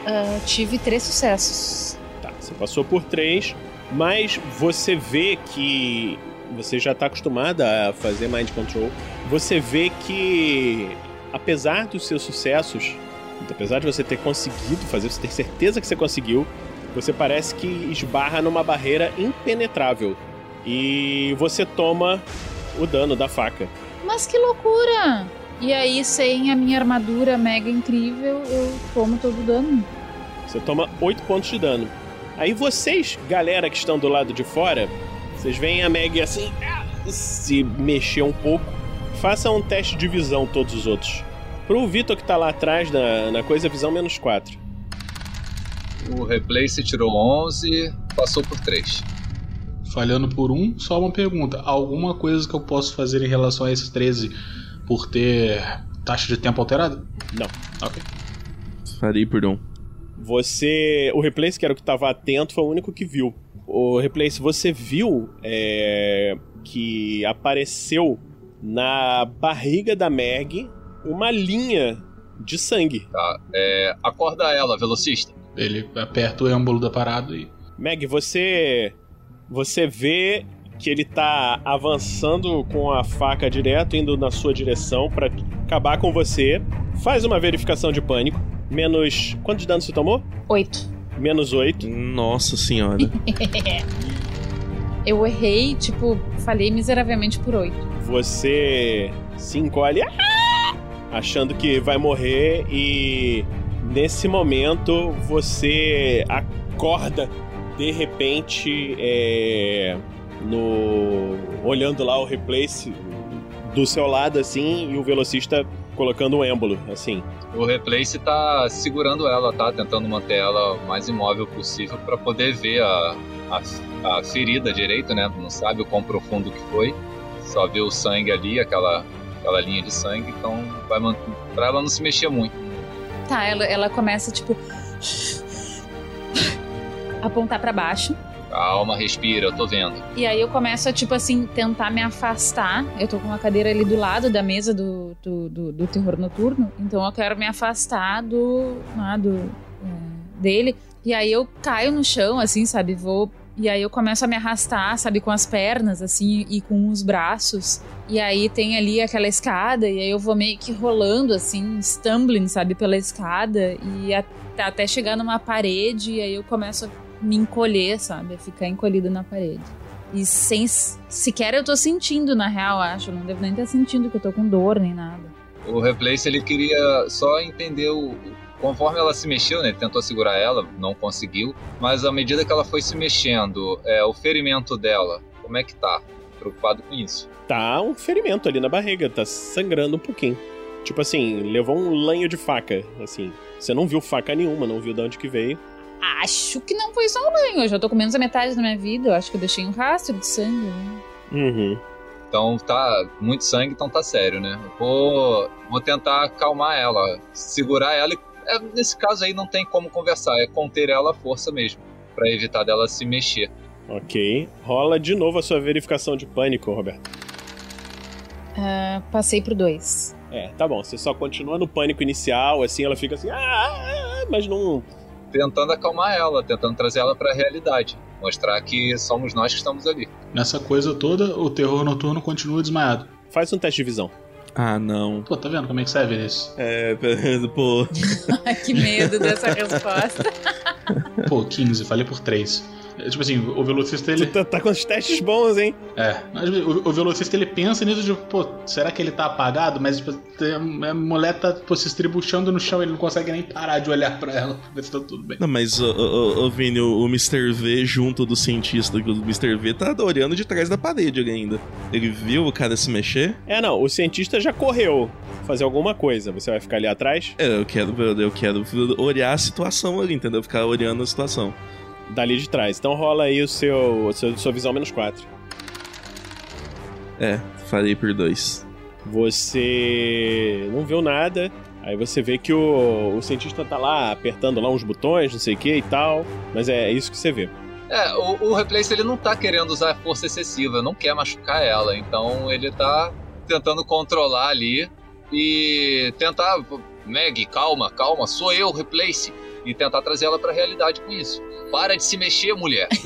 Ah, tive três sucessos. Tá, você passou por três, mas você vê que você já tá acostumada a fazer Mind Control. Você vê que, apesar dos seus sucessos, apesar de você ter conseguido fazer, você ter certeza que você conseguiu, você parece que esbarra numa barreira impenetrável. E você toma o dano da faca. Mas que loucura! E aí, sem a minha armadura mega incrível, eu tomo todo o dano. Você toma 8 pontos de dano. Aí vocês, galera que estão do lado de fora, vocês veem a Meg assim, ah, se mexer um pouco. Façam um teste de visão, todos os outros. Pro Vitor que tá lá atrás na, na coisa, visão menos 4. O Replace tirou 11, passou por 3. Falhando por um, só uma pergunta. Alguma coisa que eu posso fazer em relação a esses 13 por ter taxa de tempo alterada? Não. Ok. Farei por um. Você. O Replace, que era o que tava atento, foi o único que viu. O Replace, você viu é, que apareceu na barriga da Meg uma linha de sangue. Tá, é, acorda ela, velocista. Ele aperta o êmbolo da parada e. Meg, você. Você vê que ele tá avançando com a faca direto, indo na sua direção pra acabar com você. Faz uma verificação de pânico. Menos. Quantos danos você tomou? Oito. Menos 8. Nossa senhora. eu errei, tipo, falhei miseravelmente por oito. Você se encolhe. "Ah!", Achando que vai morrer e. Nesse momento você acorda de repente é, no olhando lá o replace do seu lado assim e o velocista colocando um êmbolo assim. O Replace tá segurando ela, tá? Tentando manter ela o mais imóvel possível para poder ver a, a, a ferida direito, né? Não sabe o quão profundo que foi. Só vê o sangue ali, aquela, aquela linha de sangue. Então, vai pra ela não se mexer muito. Tá, ela, ela começa, tipo. apontar pra baixo. Calma, respira, eu tô vendo. E aí eu começo a, tipo assim, tentar me afastar. Eu tô com uma cadeira ali do lado da mesa do, do, do, do terror noturno. Então eu quero me afastar do. ah, do é, dele. E aí eu caio no chão, assim, sabe? Vou. E aí eu começo a me arrastar, sabe, com as pernas, assim, e com os braços. E aí tem ali aquela escada, e aí eu vou meio que rolando, assim, stumbling, sabe, pela escada, e até chegar numa parede, e aí eu começo a me encolher, sabe? A ficar encolhida na parede. E sem sequer eu tô sentindo, na real, acho. Não devo nem estar sentindo que eu tô com dor nem nada. O Replace ele queria só entender o. Conforme ela se mexeu, né? Ele tentou segurar ela, não conseguiu. Mas à medida que ela foi se mexendo, é, o ferimento dela, como é que tá? Preocupado com isso. Tá um ferimento ali na barriga, tá sangrando um pouquinho. Tipo assim, levou um lanho de faca, assim. Você não viu faca nenhuma, não viu de onde que veio. Acho que não foi só um banho. Eu já tô com menos da metade da minha vida. Eu acho que eu deixei um rastro de sangue. né? Uhum. Então tá muito sangue, então tá sério, né? Eu Vou, vou tentar acalmar ela, segurar ela. E, é, nesse caso aí não tem como conversar, é conter ela à força mesmo, Pra evitar dela se mexer. Ok. Rola de novo a sua verificação de pânico, Roberto. Ah, passei pro dois. É, tá bom. Você só continua no pânico inicial, assim, ela fica assim, ah, ah, ah", mas não. Tentando acalmar ela, tentando trazer ela pra realidade, mostrar que somos nós que estamos ali. Nessa coisa toda, o terror noturno continua desmaiado. Faz um teste de visão. Ah, não. Pô, tá vendo como é que serve isso? É, pô. Ai, que medo dessa resposta. Pô, 15, falei por 3. Tipo assim, o velocista ele. Tá, tá com os testes bons, hein? É, mas o, o velocista ele pensa nisso de, pô, será que ele tá apagado? Mas tipo, a mulher tá pô, se estribuchando no chão, ele não consegue nem parar de olhar pra ela pra ver se tá tudo bem. Não, mas, ô, ô, ô, Vini, o, o Mr. V junto do cientista, que o Mr. V tá olhando de trás da parede ali ainda. Ele viu o cara se mexer? É, não, o cientista já correu fazer alguma coisa. Você vai ficar ali atrás? É, eu quero, eu quero olhar a situação ali, entendeu? Ficar olhando a situação. Dali de trás. Então rola aí o seu, o seu sua visão menos 4. É, falei por dois. Você não viu nada. Aí você vê que o, o cientista tá lá apertando lá uns botões, não sei o que e tal. Mas é isso que você vê. É, o, o Replace ele não tá querendo usar força excessiva, não quer machucar ela, então ele tá tentando controlar ali e tentar. Meg, calma, calma, sou eu, Replace. E tentar trazer ela pra realidade com isso. Para de se mexer, mulher.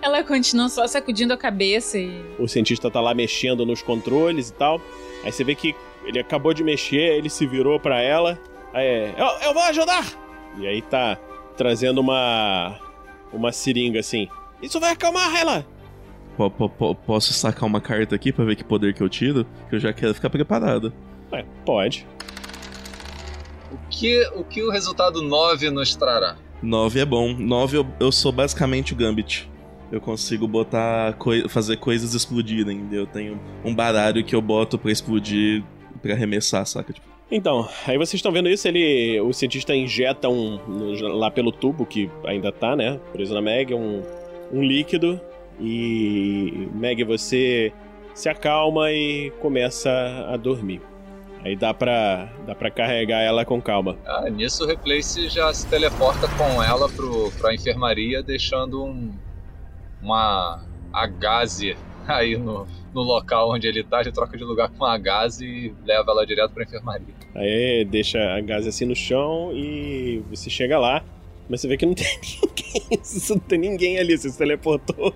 Ela continua só sacudindo a cabeça e. O cientista tá lá mexendo nos controles e tal. Aí você vê que ele acabou de mexer, ele se virou pra ela. Aí é, eu, eu vou ajudar! E aí tá trazendo uma. uma seringa assim. Isso vai acalmar ela! Po- po- po- posso sacar uma carta aqui pra ver que poder que eu tiro? Que eu já quero ficar preparado. É, pode. O que o, que o resultado 9 nos trará? 9 é bom. 9 eu, eu sou basicamente o Gambit. Eu consigo botar coi- fazer coisas explodirem. Eu tenho um baralho que eu boto pra explodir, pra arremessar, saca? Tipo, Então, aí vocês estão vendo isso, ele. O cientista injeta um. lá pelo tubo, que ainda tá, né? Preso na Meg, um, um líquido. E. Meg, você se acalma e começa a dormir. Aí dá pra, dá pra carregar ela com calma. Ah, nisso o Replace já se teleporta com ela pro, pra enfermaria, deixando um, uma agaze aí no, no local onde ele tá. Ele troca de lugar com a agaze e leva ela direto pra enfermaria. Aí deixa a gás assim no chão e você chega lá, mas você vê que não tem ninguém. Não tem ninguém ali, você se teleportou.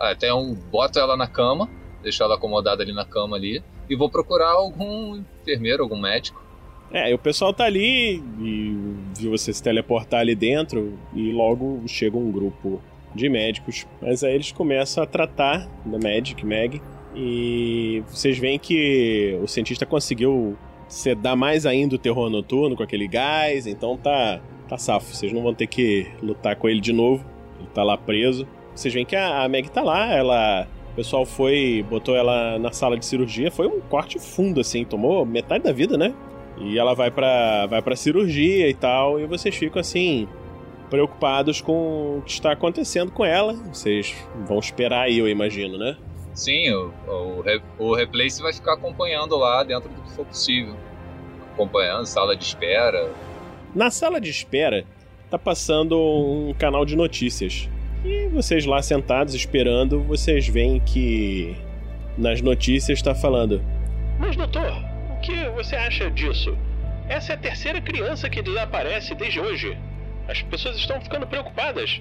Ah, tem um, boto ela na cama, deixo ela acomodada ali na cama ali, e vou procurar algum enfermeiro, algum médico. É, e o pessoal tá ali e viu você se teleportar ali dentro e logo chega um grupo de médicos. Mas aí eles começam a tratar da Magic, Meg, e vocês veem que o cientista conseguiu sedar mais ainda o terror noturno com aquele gás, então tá, tá safo. Vocês não vão ter que lutar com ele de novo. Ele tá lá preso. Vocês veem que a, a Meg tá lá, ela. O pessoal foi, botou ela na sala de cirurgia, foi um corte fundo, assim, tomou metade da vida, né? E ela vai pra, vai pra cirurgia e tal, e vocês ficam assim, preocupados com o que está acontecendo com ela. Vocês vão esperar aí, eu imagino, né? Sim, o, o, o Replace vai ficar acompanhando lá dentro do que for possível. Acompanhando, sala de espera. Na sala de espera, tá passando um canal de notícias. E vocês lá sentados esperando, vocês veem que nas notícias está falando: Mas, doutor, o que você acha disso? Essa é a terceira criança que desaparece desde hoje. As pessoas estão ficando preocupadas.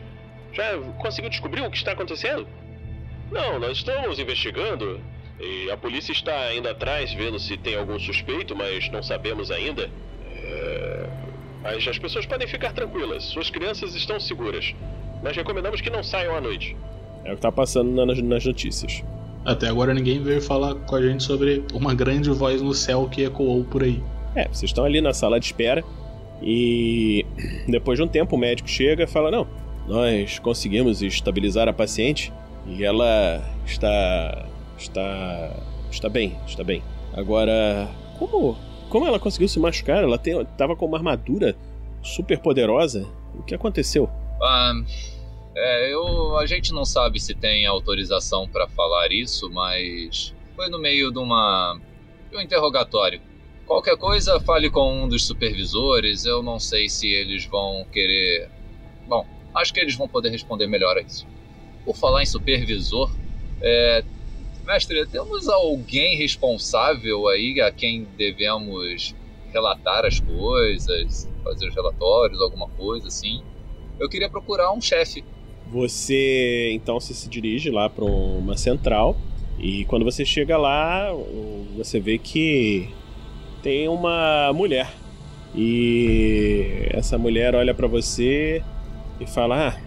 Já conseguiu descobrir o que está acontecendo? Não, nós estamos investigando. E a polícia está ainda atrás, vendo se tem algum suspeito, mas não sabemos ainda. É, Mas as pessoas podem ficar tranquilas. Suas crianças estão seguras. Nós recomendamos que não saiam à noite. É o que tá passando na- nas, nas notícias. Até agora ninguém veio falar com a gente sobre uma grande voz no céu que ecoou por aí. É, vocês estão ali na sala de espera e depois de um tempo o médico chega e fala: Não, nós conseguimos estabilizar a paciente e ela está. está. está bem, está bem. Agora, como. como ela conseguiu se machucar? Ela tem, tava com uma armadura super poderosa. O que aconteceu? Ah, é, eu, a gente não sabe se tem autorização pra falar isso, mas foi no meio de uma de um interrogatório. Qualquer coisa, fale com um dos supervisores. Eu não sei se eles vão querer. Bom, acho que eles vão poder responder melhor a isso. Por falar em supervisor, é, mestre, temos alguém responsável aí a quem devemos relatar as coisas, fazer os relatórios, alguma coisa assim? Eu queria procurar um chefe. Você então você se dirige lá para uma central e quando você chega lá, você vê que tem uma mulher. E essa mulher olha para você e fala: "Ah,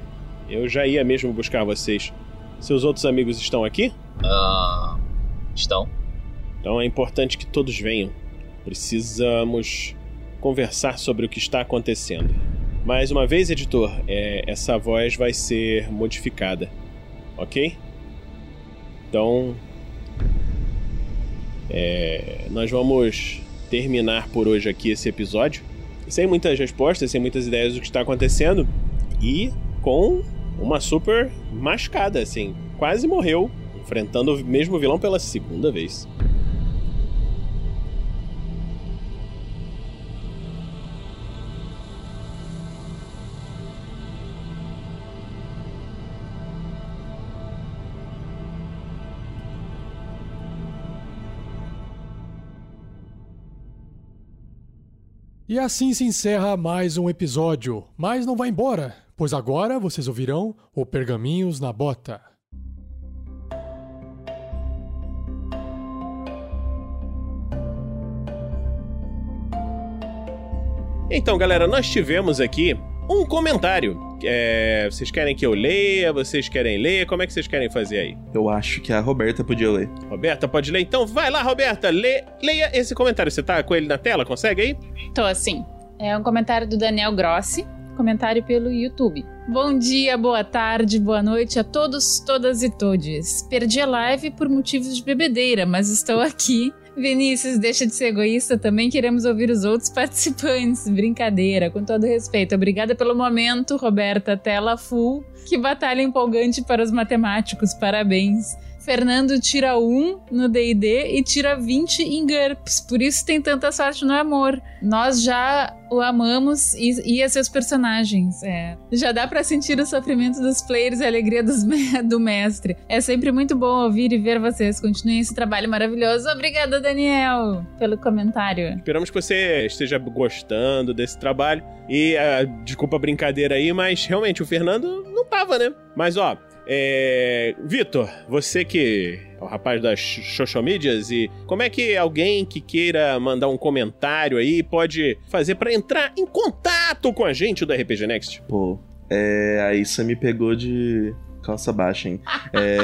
eu já ia mesmo buscar vocês. Seus outros amigos estão aqui?" Ah, estão. Então é importante que todos venham. Precisamos conversar sobre o que está acontecendo. Mais uma vez, editor, é, essa voz vai ser modificada, ok? Então, é, nós vamos terminar por hoje aqui esse episódio, sem muitas respostas, sem muitas ideias do que está acontecendo e com uma super machucada, assim, quase morreu, enfrentando o mesmo vilão pela segunda vez. E assim se encerra mais um episódio. Mas não vai embora, pois agora vocês ouvirão o Pergaminhos na Bota. Então, galera, nós tivemos aqui um comentário. É, vocês querem que eu leia? Vocês querem ler? Como é que vocês querem fazer aí? Eu acho que a Roberta podia ler. Roberta, pode ler? Então vai lá, Roberta, lê, leia esse comentário. Você tá com ele na tela? Consegue aí? Tô assim. É um comentário do Daniel Grossi, comentário pelo YouTube. Bom dia, boa tarde, boa noite a todos, todas e todes. Perdi a live por motivos de bebedeira, mas estou aqui. Vinícius, deixa de ser egoísta, também queremos ouvir os outros participantes. Brincadeira, com todo respeito. Obrigada pelo momento, Roberta, tela full. Que batalha empolgante para os matemáticos, parabéns. Fernando tira 1 no D&D e tira 20 em GURPS, por isso tem tanta sorte no amor. Nós já o amamos e, e a seus personagens. É. Já dá pra sentir o sofrimento dos players e a alegria dos do mestre. É sempre muito bom ouvir e ver vocês. Continuem esse trabalho maravilhoso. Obrigada, Daniel, pelo comentário. Esperamos que você esteja gostando desse trabalho. E ah, desculpa a brincadeira aí, mas realmente o Fernando não tava, né? Mas ó, é... Vitor, você que é o rapaz das social medias e como é que alguém que queira mandar um comentário aí pode fazer pra entrar em contato com a gente do RPG Next? Pô, é, aí você me pegou de calça baixa, hein? É,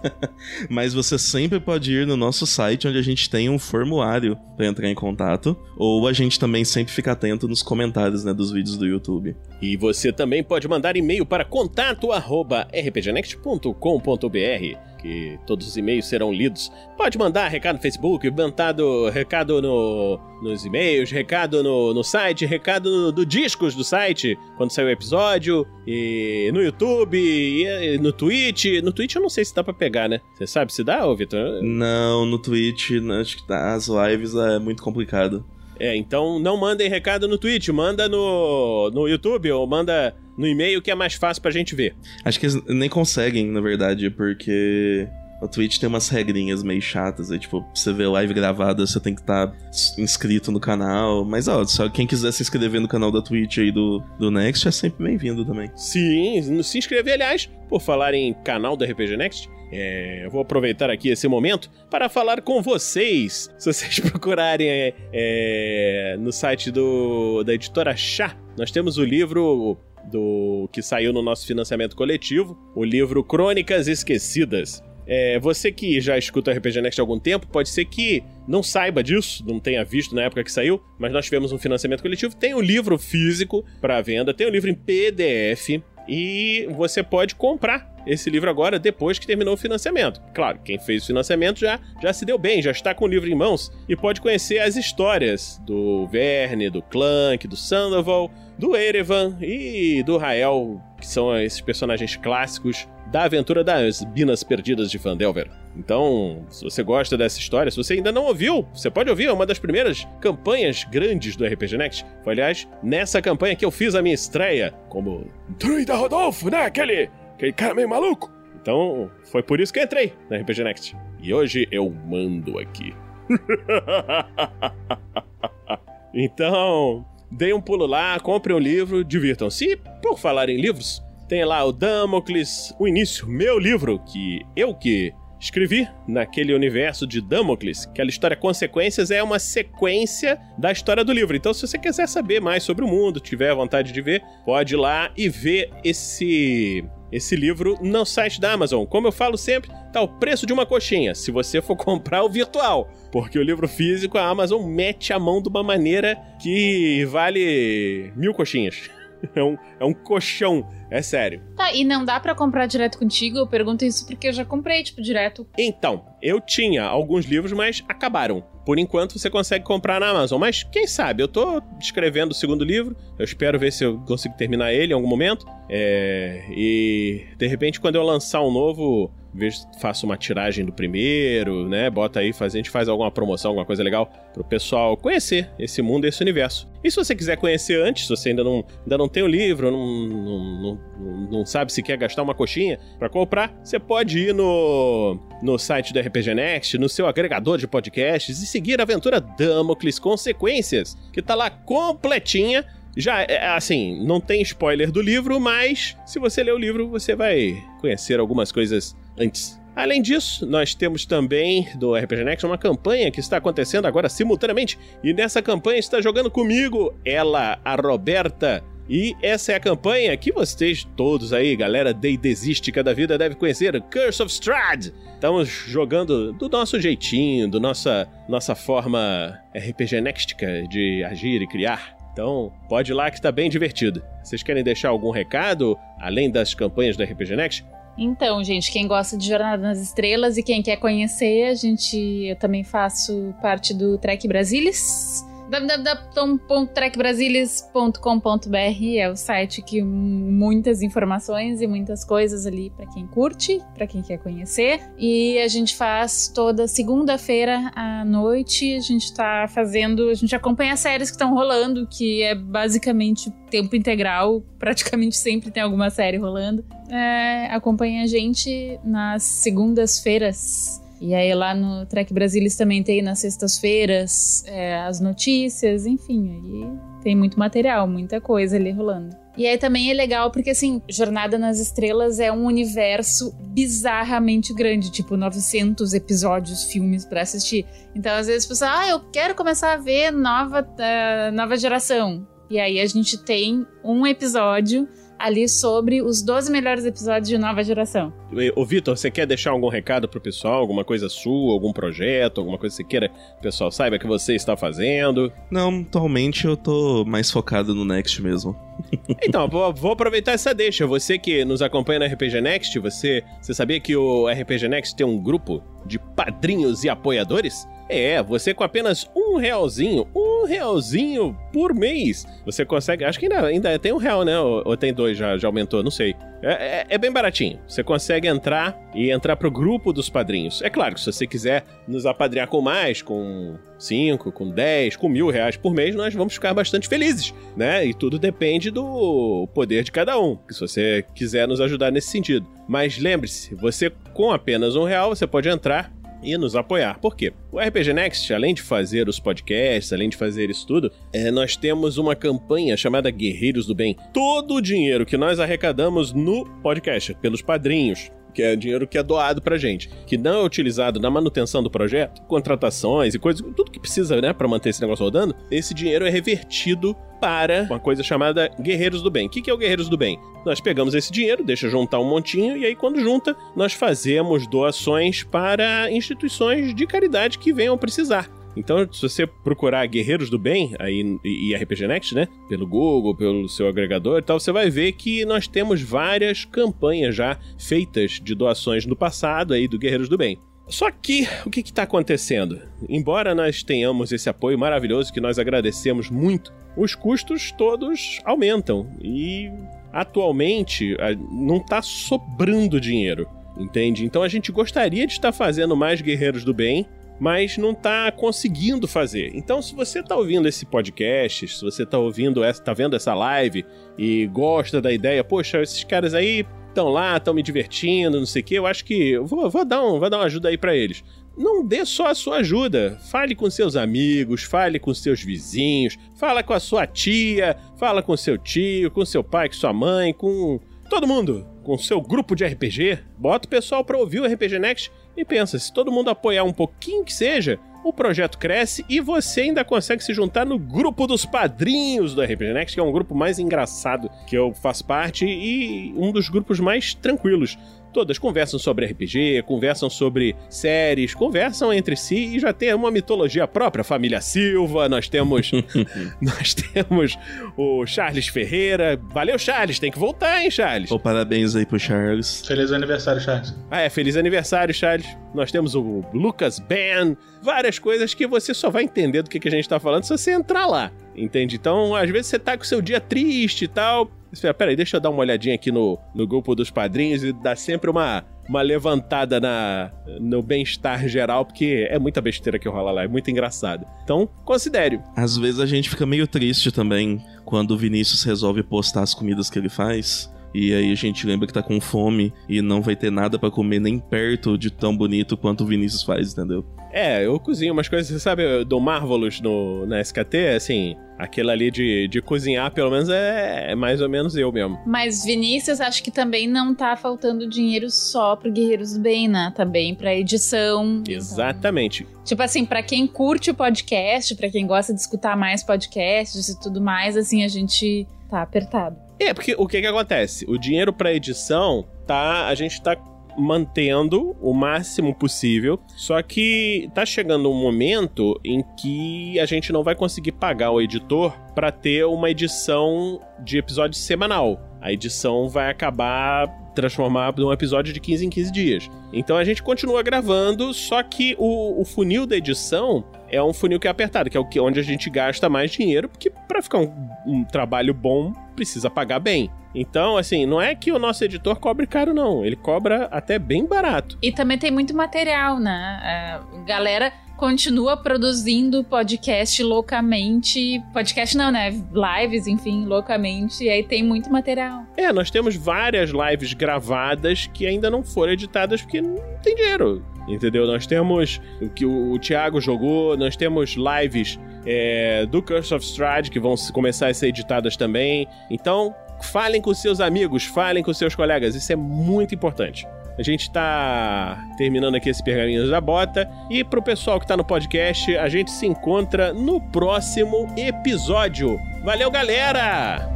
Mas você sempre pode ir no nosso site, onde a gente tem um formulário pra entrar em contato. Ou a gente também sempre fica atento nos comentários né, dos vídeos do YouTube. E você também pode mandar e-mail para contato@rpgnext.com.br, que todos os e-mails serão lidos. Pode mandar recado no Facebook, mandado recado no, nos e-mails, recado no, no site, recado no, do discos do site, quando sair o episódio, e no YouTube, e, no Twitch. No Twitch eu não sei se dá pra pegar, né? Você sabe se dá, ô Vitor? Não, no Twitch, acho que tá- as lives é muito complicado. É, então não mandem recado no Twitch, manda no, no YouTube ou manda no e-mail que é mais fácil pra gente ver. Acho que eles nem conseguem, na verdade, porque o Twitch tem umas regrinhas meio chatas. Aí, tipo, pra você ver live gravada, você tem que estar inscrito no canal. Mas, ó, só quem quiser se inscrever no canal da Twitch aí do, do Next é sempre bem-vindo também. Sim, se inscrever, aliás, por falar em canal do RPG Next, é, eu vou aproveitar aqui esse momento para falar com vocês. Se vocês procurarem é, é, no site do, da editora Chá, nós temos o livro do que saiu no nosso financiamento coletivo, o livro Crônicas Esquecidas. É, você que já escuta o RPG Next há algum tempo, pode ser que não saiba disso, não tenha visto na época que saiu, mas nós tivemos um financiamento coletivo. Tem o livro físico para venda, tem o livro em PDF e você pode comprar esse livro agora depois que terminou o financiamento. Claro, quem fez o financiamento já, já se deu bem, já está com o livro em mãos e pode conhecer as histórias do Verne, do Clank, do Sandoval, do Erevan e do Rael, que são esses personagens clássicos da aventura das Binas Perdidas de Fandelver. Então, se você gosta dessa história, se você ainda não ouviu, você pode ouvir, é uma das primeiras campanhas grandes do RPG Next. Foi, aliás, nessa campanha que eu fiz a minha estreia como Druida Rodolfo, né? Aquele, aquele cara meio maluco. Então, foi por isso que eu entrei na RPG Next. E hoje eu mando aqui. então, dê um pulo lá, compre um livro, divirtam-se. E, por falar em livros, tem lá o Damocles, o início, meu livro, que eu que escrevi naquele universo de Damocles. Aquela história Consequências é uma sequência da história do livro. Então, se você quiser saber mais sobre o mundo, tiver vontade de ver, pode ir lá e ver esse esse livro no site da Amazon. Como eu falo sempre, tá o preço de uma coxinha, se você for comprar o virtual. Porque o livro físico, a Amazon mete a mão de uma maneira que vale mil coxinhas. É um, é um colchão, é sério. Tá, e não dá pra comprar direto contigo? Eu pergunto isso porque eu já comprei, tipo, direto. Então, eu tinha alguns livros, mas acabaram. Por enquanto você consegue comprar na Amazon, mas quem sabe? Eu tô escrevendo o segundo livro, eu espero ver se eu consigo terminar ele em algum momento. É, e de repente, quando eu lançar um novo, vejo, faço uma tiragem do primeiro, né? Bota aí, faz, a gente faz alguma promoção, alguma coisa legal pro pessoal conhecer esse mundo, esse universo. E se você quiser conhecer antes, se você ainda não, ainda não tem o livro, não, não, não, não sabe se quer gastar uma coxinha para comprar, você pode ir no, no site da RPG Next, no seu agregador de podcasts e seguir a aventura Damocles Consequências, que tá lá completinha. Já, é, assim, não tem spoiler do livro, mas se você ler o livro, você vai conhecer algumas coisas antes. Além disso, nós temos também do RPG Next uma campanha que está acontecendo agora simultaneamente. E nessa campanha está jogando comigo ela, a Roberta. E essa é a campanha que vocês todos aí, galera deidesística da vida, devem conhecer, Curse of Strahd. Estamos jogando do nosso jeitinho, do nossa, nossa forma RPG Nextica de agir e criar. Então, pode ir lá que está bem divertido. Vocês querem deixar algum recado, além das campanhas do RPG Next? Então, gente, quem gosta de Jornada nas Estrelas e quem quer conhecer, a gente eu também faço parte do Trek Brasilis. www.trekbrasilis.com.br é o site que muitas informações e muitas coisas ali para quem curte, para quem quer conhecer. E a gente faz toda segunda-feira à noite, a gente tá fazendo, a gente acompanha séries que estão rolando, que é basicamente tempo integral, praticamente sempre tem alguma série rolando. É, acompanha a gente nas segundas-feiras. E aí lá no Trek Brasilis também tem nas sextas-feiras é, as notícias, enfim, aí tem muito material, muita coisa ali rolando. E aí também é legal porque, assim, Jornada nas Estrelas é um universo bizarramente grande, tipo 900 episódios, filmes para assistir. Então, às vezes, você ah, eu quero começar a ver nova, uh, nova geração. E aí a gente tem um episódio ali sobre os 12 melhores episódios de nova geração. Ô, Vitor, você quer deixar algum recado pro pessoal? Alguma coisa sua, algum projeto, alguma coisa que você queira que o pessoal saiba que você está fazendo? Não, atualmente eu tô mais focado no Next mesmo. então, vou, vou, aproveitar essa deixa. Você que nos acompanha no RPG Next, você, você sabia que o RPG Next tem um grupo de padrinhos e apoiadores? É, você com apenas um realzinho, um realzinho por mês, você consegue. Acho que ainda, ainda tem um real, né? Ou, ou tem dois, já, já aumentou, não sei. É, é, é, bem baratinho. Você consegue entrar e entrar pro grupo dos padrinhos. É claro que se você quiser nos apadrinhar com mais, com 5, com 10, com mil reais por mês, nós vamos ficar bastante felizes, né? E tudo depende do poder de cada um. Se você quiser nos ajudar nesse sentido. Mas lembre-se, você com apenas um real, você pode entrar e nos apoiar. Por quê? O RPG Next, além de fazer os podcasts, além de fazer isso tudo, é, nós temos uma campanha chamada Guerreiros do Bem. Todo o dinheiro que nós arrecadamos no podcast, pelos padrinhos, que é dinheiro que é doado pra gente, que não é utilizado na manutenção do projeto, contratações e coisas, tudo que precisa, né, para manter esse negócio rodando, esse dinheiro é revertido para uma coisa chamada Guerreiros do Bem. O que é o Guerreiros do Bem? Nós pegamos esse dinheiro, deixa juntar um montinho, e aí quando junta, nós fazemos doações para instituições de caridade que venham precisar. Então, se você procurar Guerreiros do Bem aí e RPG Next, né, pelo Google, pelo seu agregador e tal, você vai ver que nós temos várias campanhas já feitas de doações no passado aí do Guerreiros do Bem. Só que, o que está acontecendo? Embora nós tenhamos esse apoio maravilhoso que nós agradecemos muito, os custos todos aumentam e atualmente não está sobrando dinheiro, entende? Então a gente gostaria de estar fazendo mais Guerreiros do Bem, mas não está conseguindo fazer. Então, se você está ouvindo esse podcast, se você está ouvindo, está vendo essa live e gosta da ideia, poxa, esses caras aí estão lá, estão me divertindo, não sei o que, eu acho que vou, vou, dar um, vou dar uma ajuda aí para eles. Não dê só a sua ajuda. Fale com seus amigos, fale com seus vizinhos, fala com a sua tia, fala com seu tio, com seu pai, com sua mãe, com todo mundo, com seu grupo de RPG. Bota o pessoal para ouvir o RPG Next e pensa, se todo mundo apoiar um pouquinho que seja, o projeto cresce e você ainda consegue se juntar no grupo dos padrinhos do RPG Next, que é um grupo mais engraçado que eu faço parte e um dos grupos mais tranquilos. Todas conversam sobre RPG, conversam sobre séries, conversam entre si e já tem uma mitologia própria. Família Silva, nós temos. nós temos o Charles Ferreira. Valeu, Charles, tem que voltar, hein, Charles? Pô, parabéns aí pro Charles. Feliz aniversário, Charles. Ah, é, feliz aniversário, Charles. Nós temos o Lucas Ben, várias coisas que você só vai entender do que, que a gente tá falando se você entrar lá. Entende? Então, às vezes você tá com o seu dia triste e tal. Fala, peraí, deixa eu dar uma olhadinha aqui no, no grupo dos padrinhos e dar sempre uma, uma levantada na, no bem-estar geral, porque é muita besteira que rola lá, é muito engraçado. Então, considere. Às vezes a gente fica meio triste também quando o Vinícius resolve postar as comidas que ele faz. E aí a gente lembra que tá com fome e não vai ter nada para comer nem perto de tão bonito quanto o Vinícius faz, entendeu? É, eu cozinho umas coisas, você sabe, do Marvelous no, na SKT, assim, aquilo ali de, de cozinhar, pelo menos, é, é mais ou menos eu mesmo. Mas Vinícius, acho que também não tá faltando dinheiro só pro Guerreiros do Bem, né? Também pra edição. Exatamente. Então... Tipo assim, para quem curte o podcast, para quem gosta de escutar mais podcasts e tudo mais, assim, a gente tá apertado. É, porque o que que acontece? O dinheiro pra edição, tá, a gente tá mantendo o máximo possível. Só que tá chegando um momento em que a gente não vai conseguir pagar o editor para ter uma edição de episódio semanal. A edição vai acabar transformar num episódio de 15 em 15 dias. Então a gente continua gravando, só que o, o funil da edição é um funil que é apertado, que é o que, onde a gente gasta mais dinheiro, porque para ficar um, um trabalho bom precisa pagar bem. Então, assim, não é que o nosso editor cobre caro, não. Ele cobra até bem barato. E também tem muito material, né? A galera continua produzindo podcast loucamente. Podcast não, né? Lives, enfim, loucamente. E aí tem muito material. É, nós temos várias lives gravadas que ainda não foram editadas porque não tem dinheiro. Entendeu? Nós temos o que o Thiago jogou, nós temos lives é, do Curse of Strahd que vão começar a ser editadas também. Então, falem com seus amigos, falem com seus colegas, isso é muito importante. A gente tá terminando aqui esse Pergaminhos da Bota. E pro pessoal que tá no podcast, a gente se encontra no próximo episódio. Valeu, galera!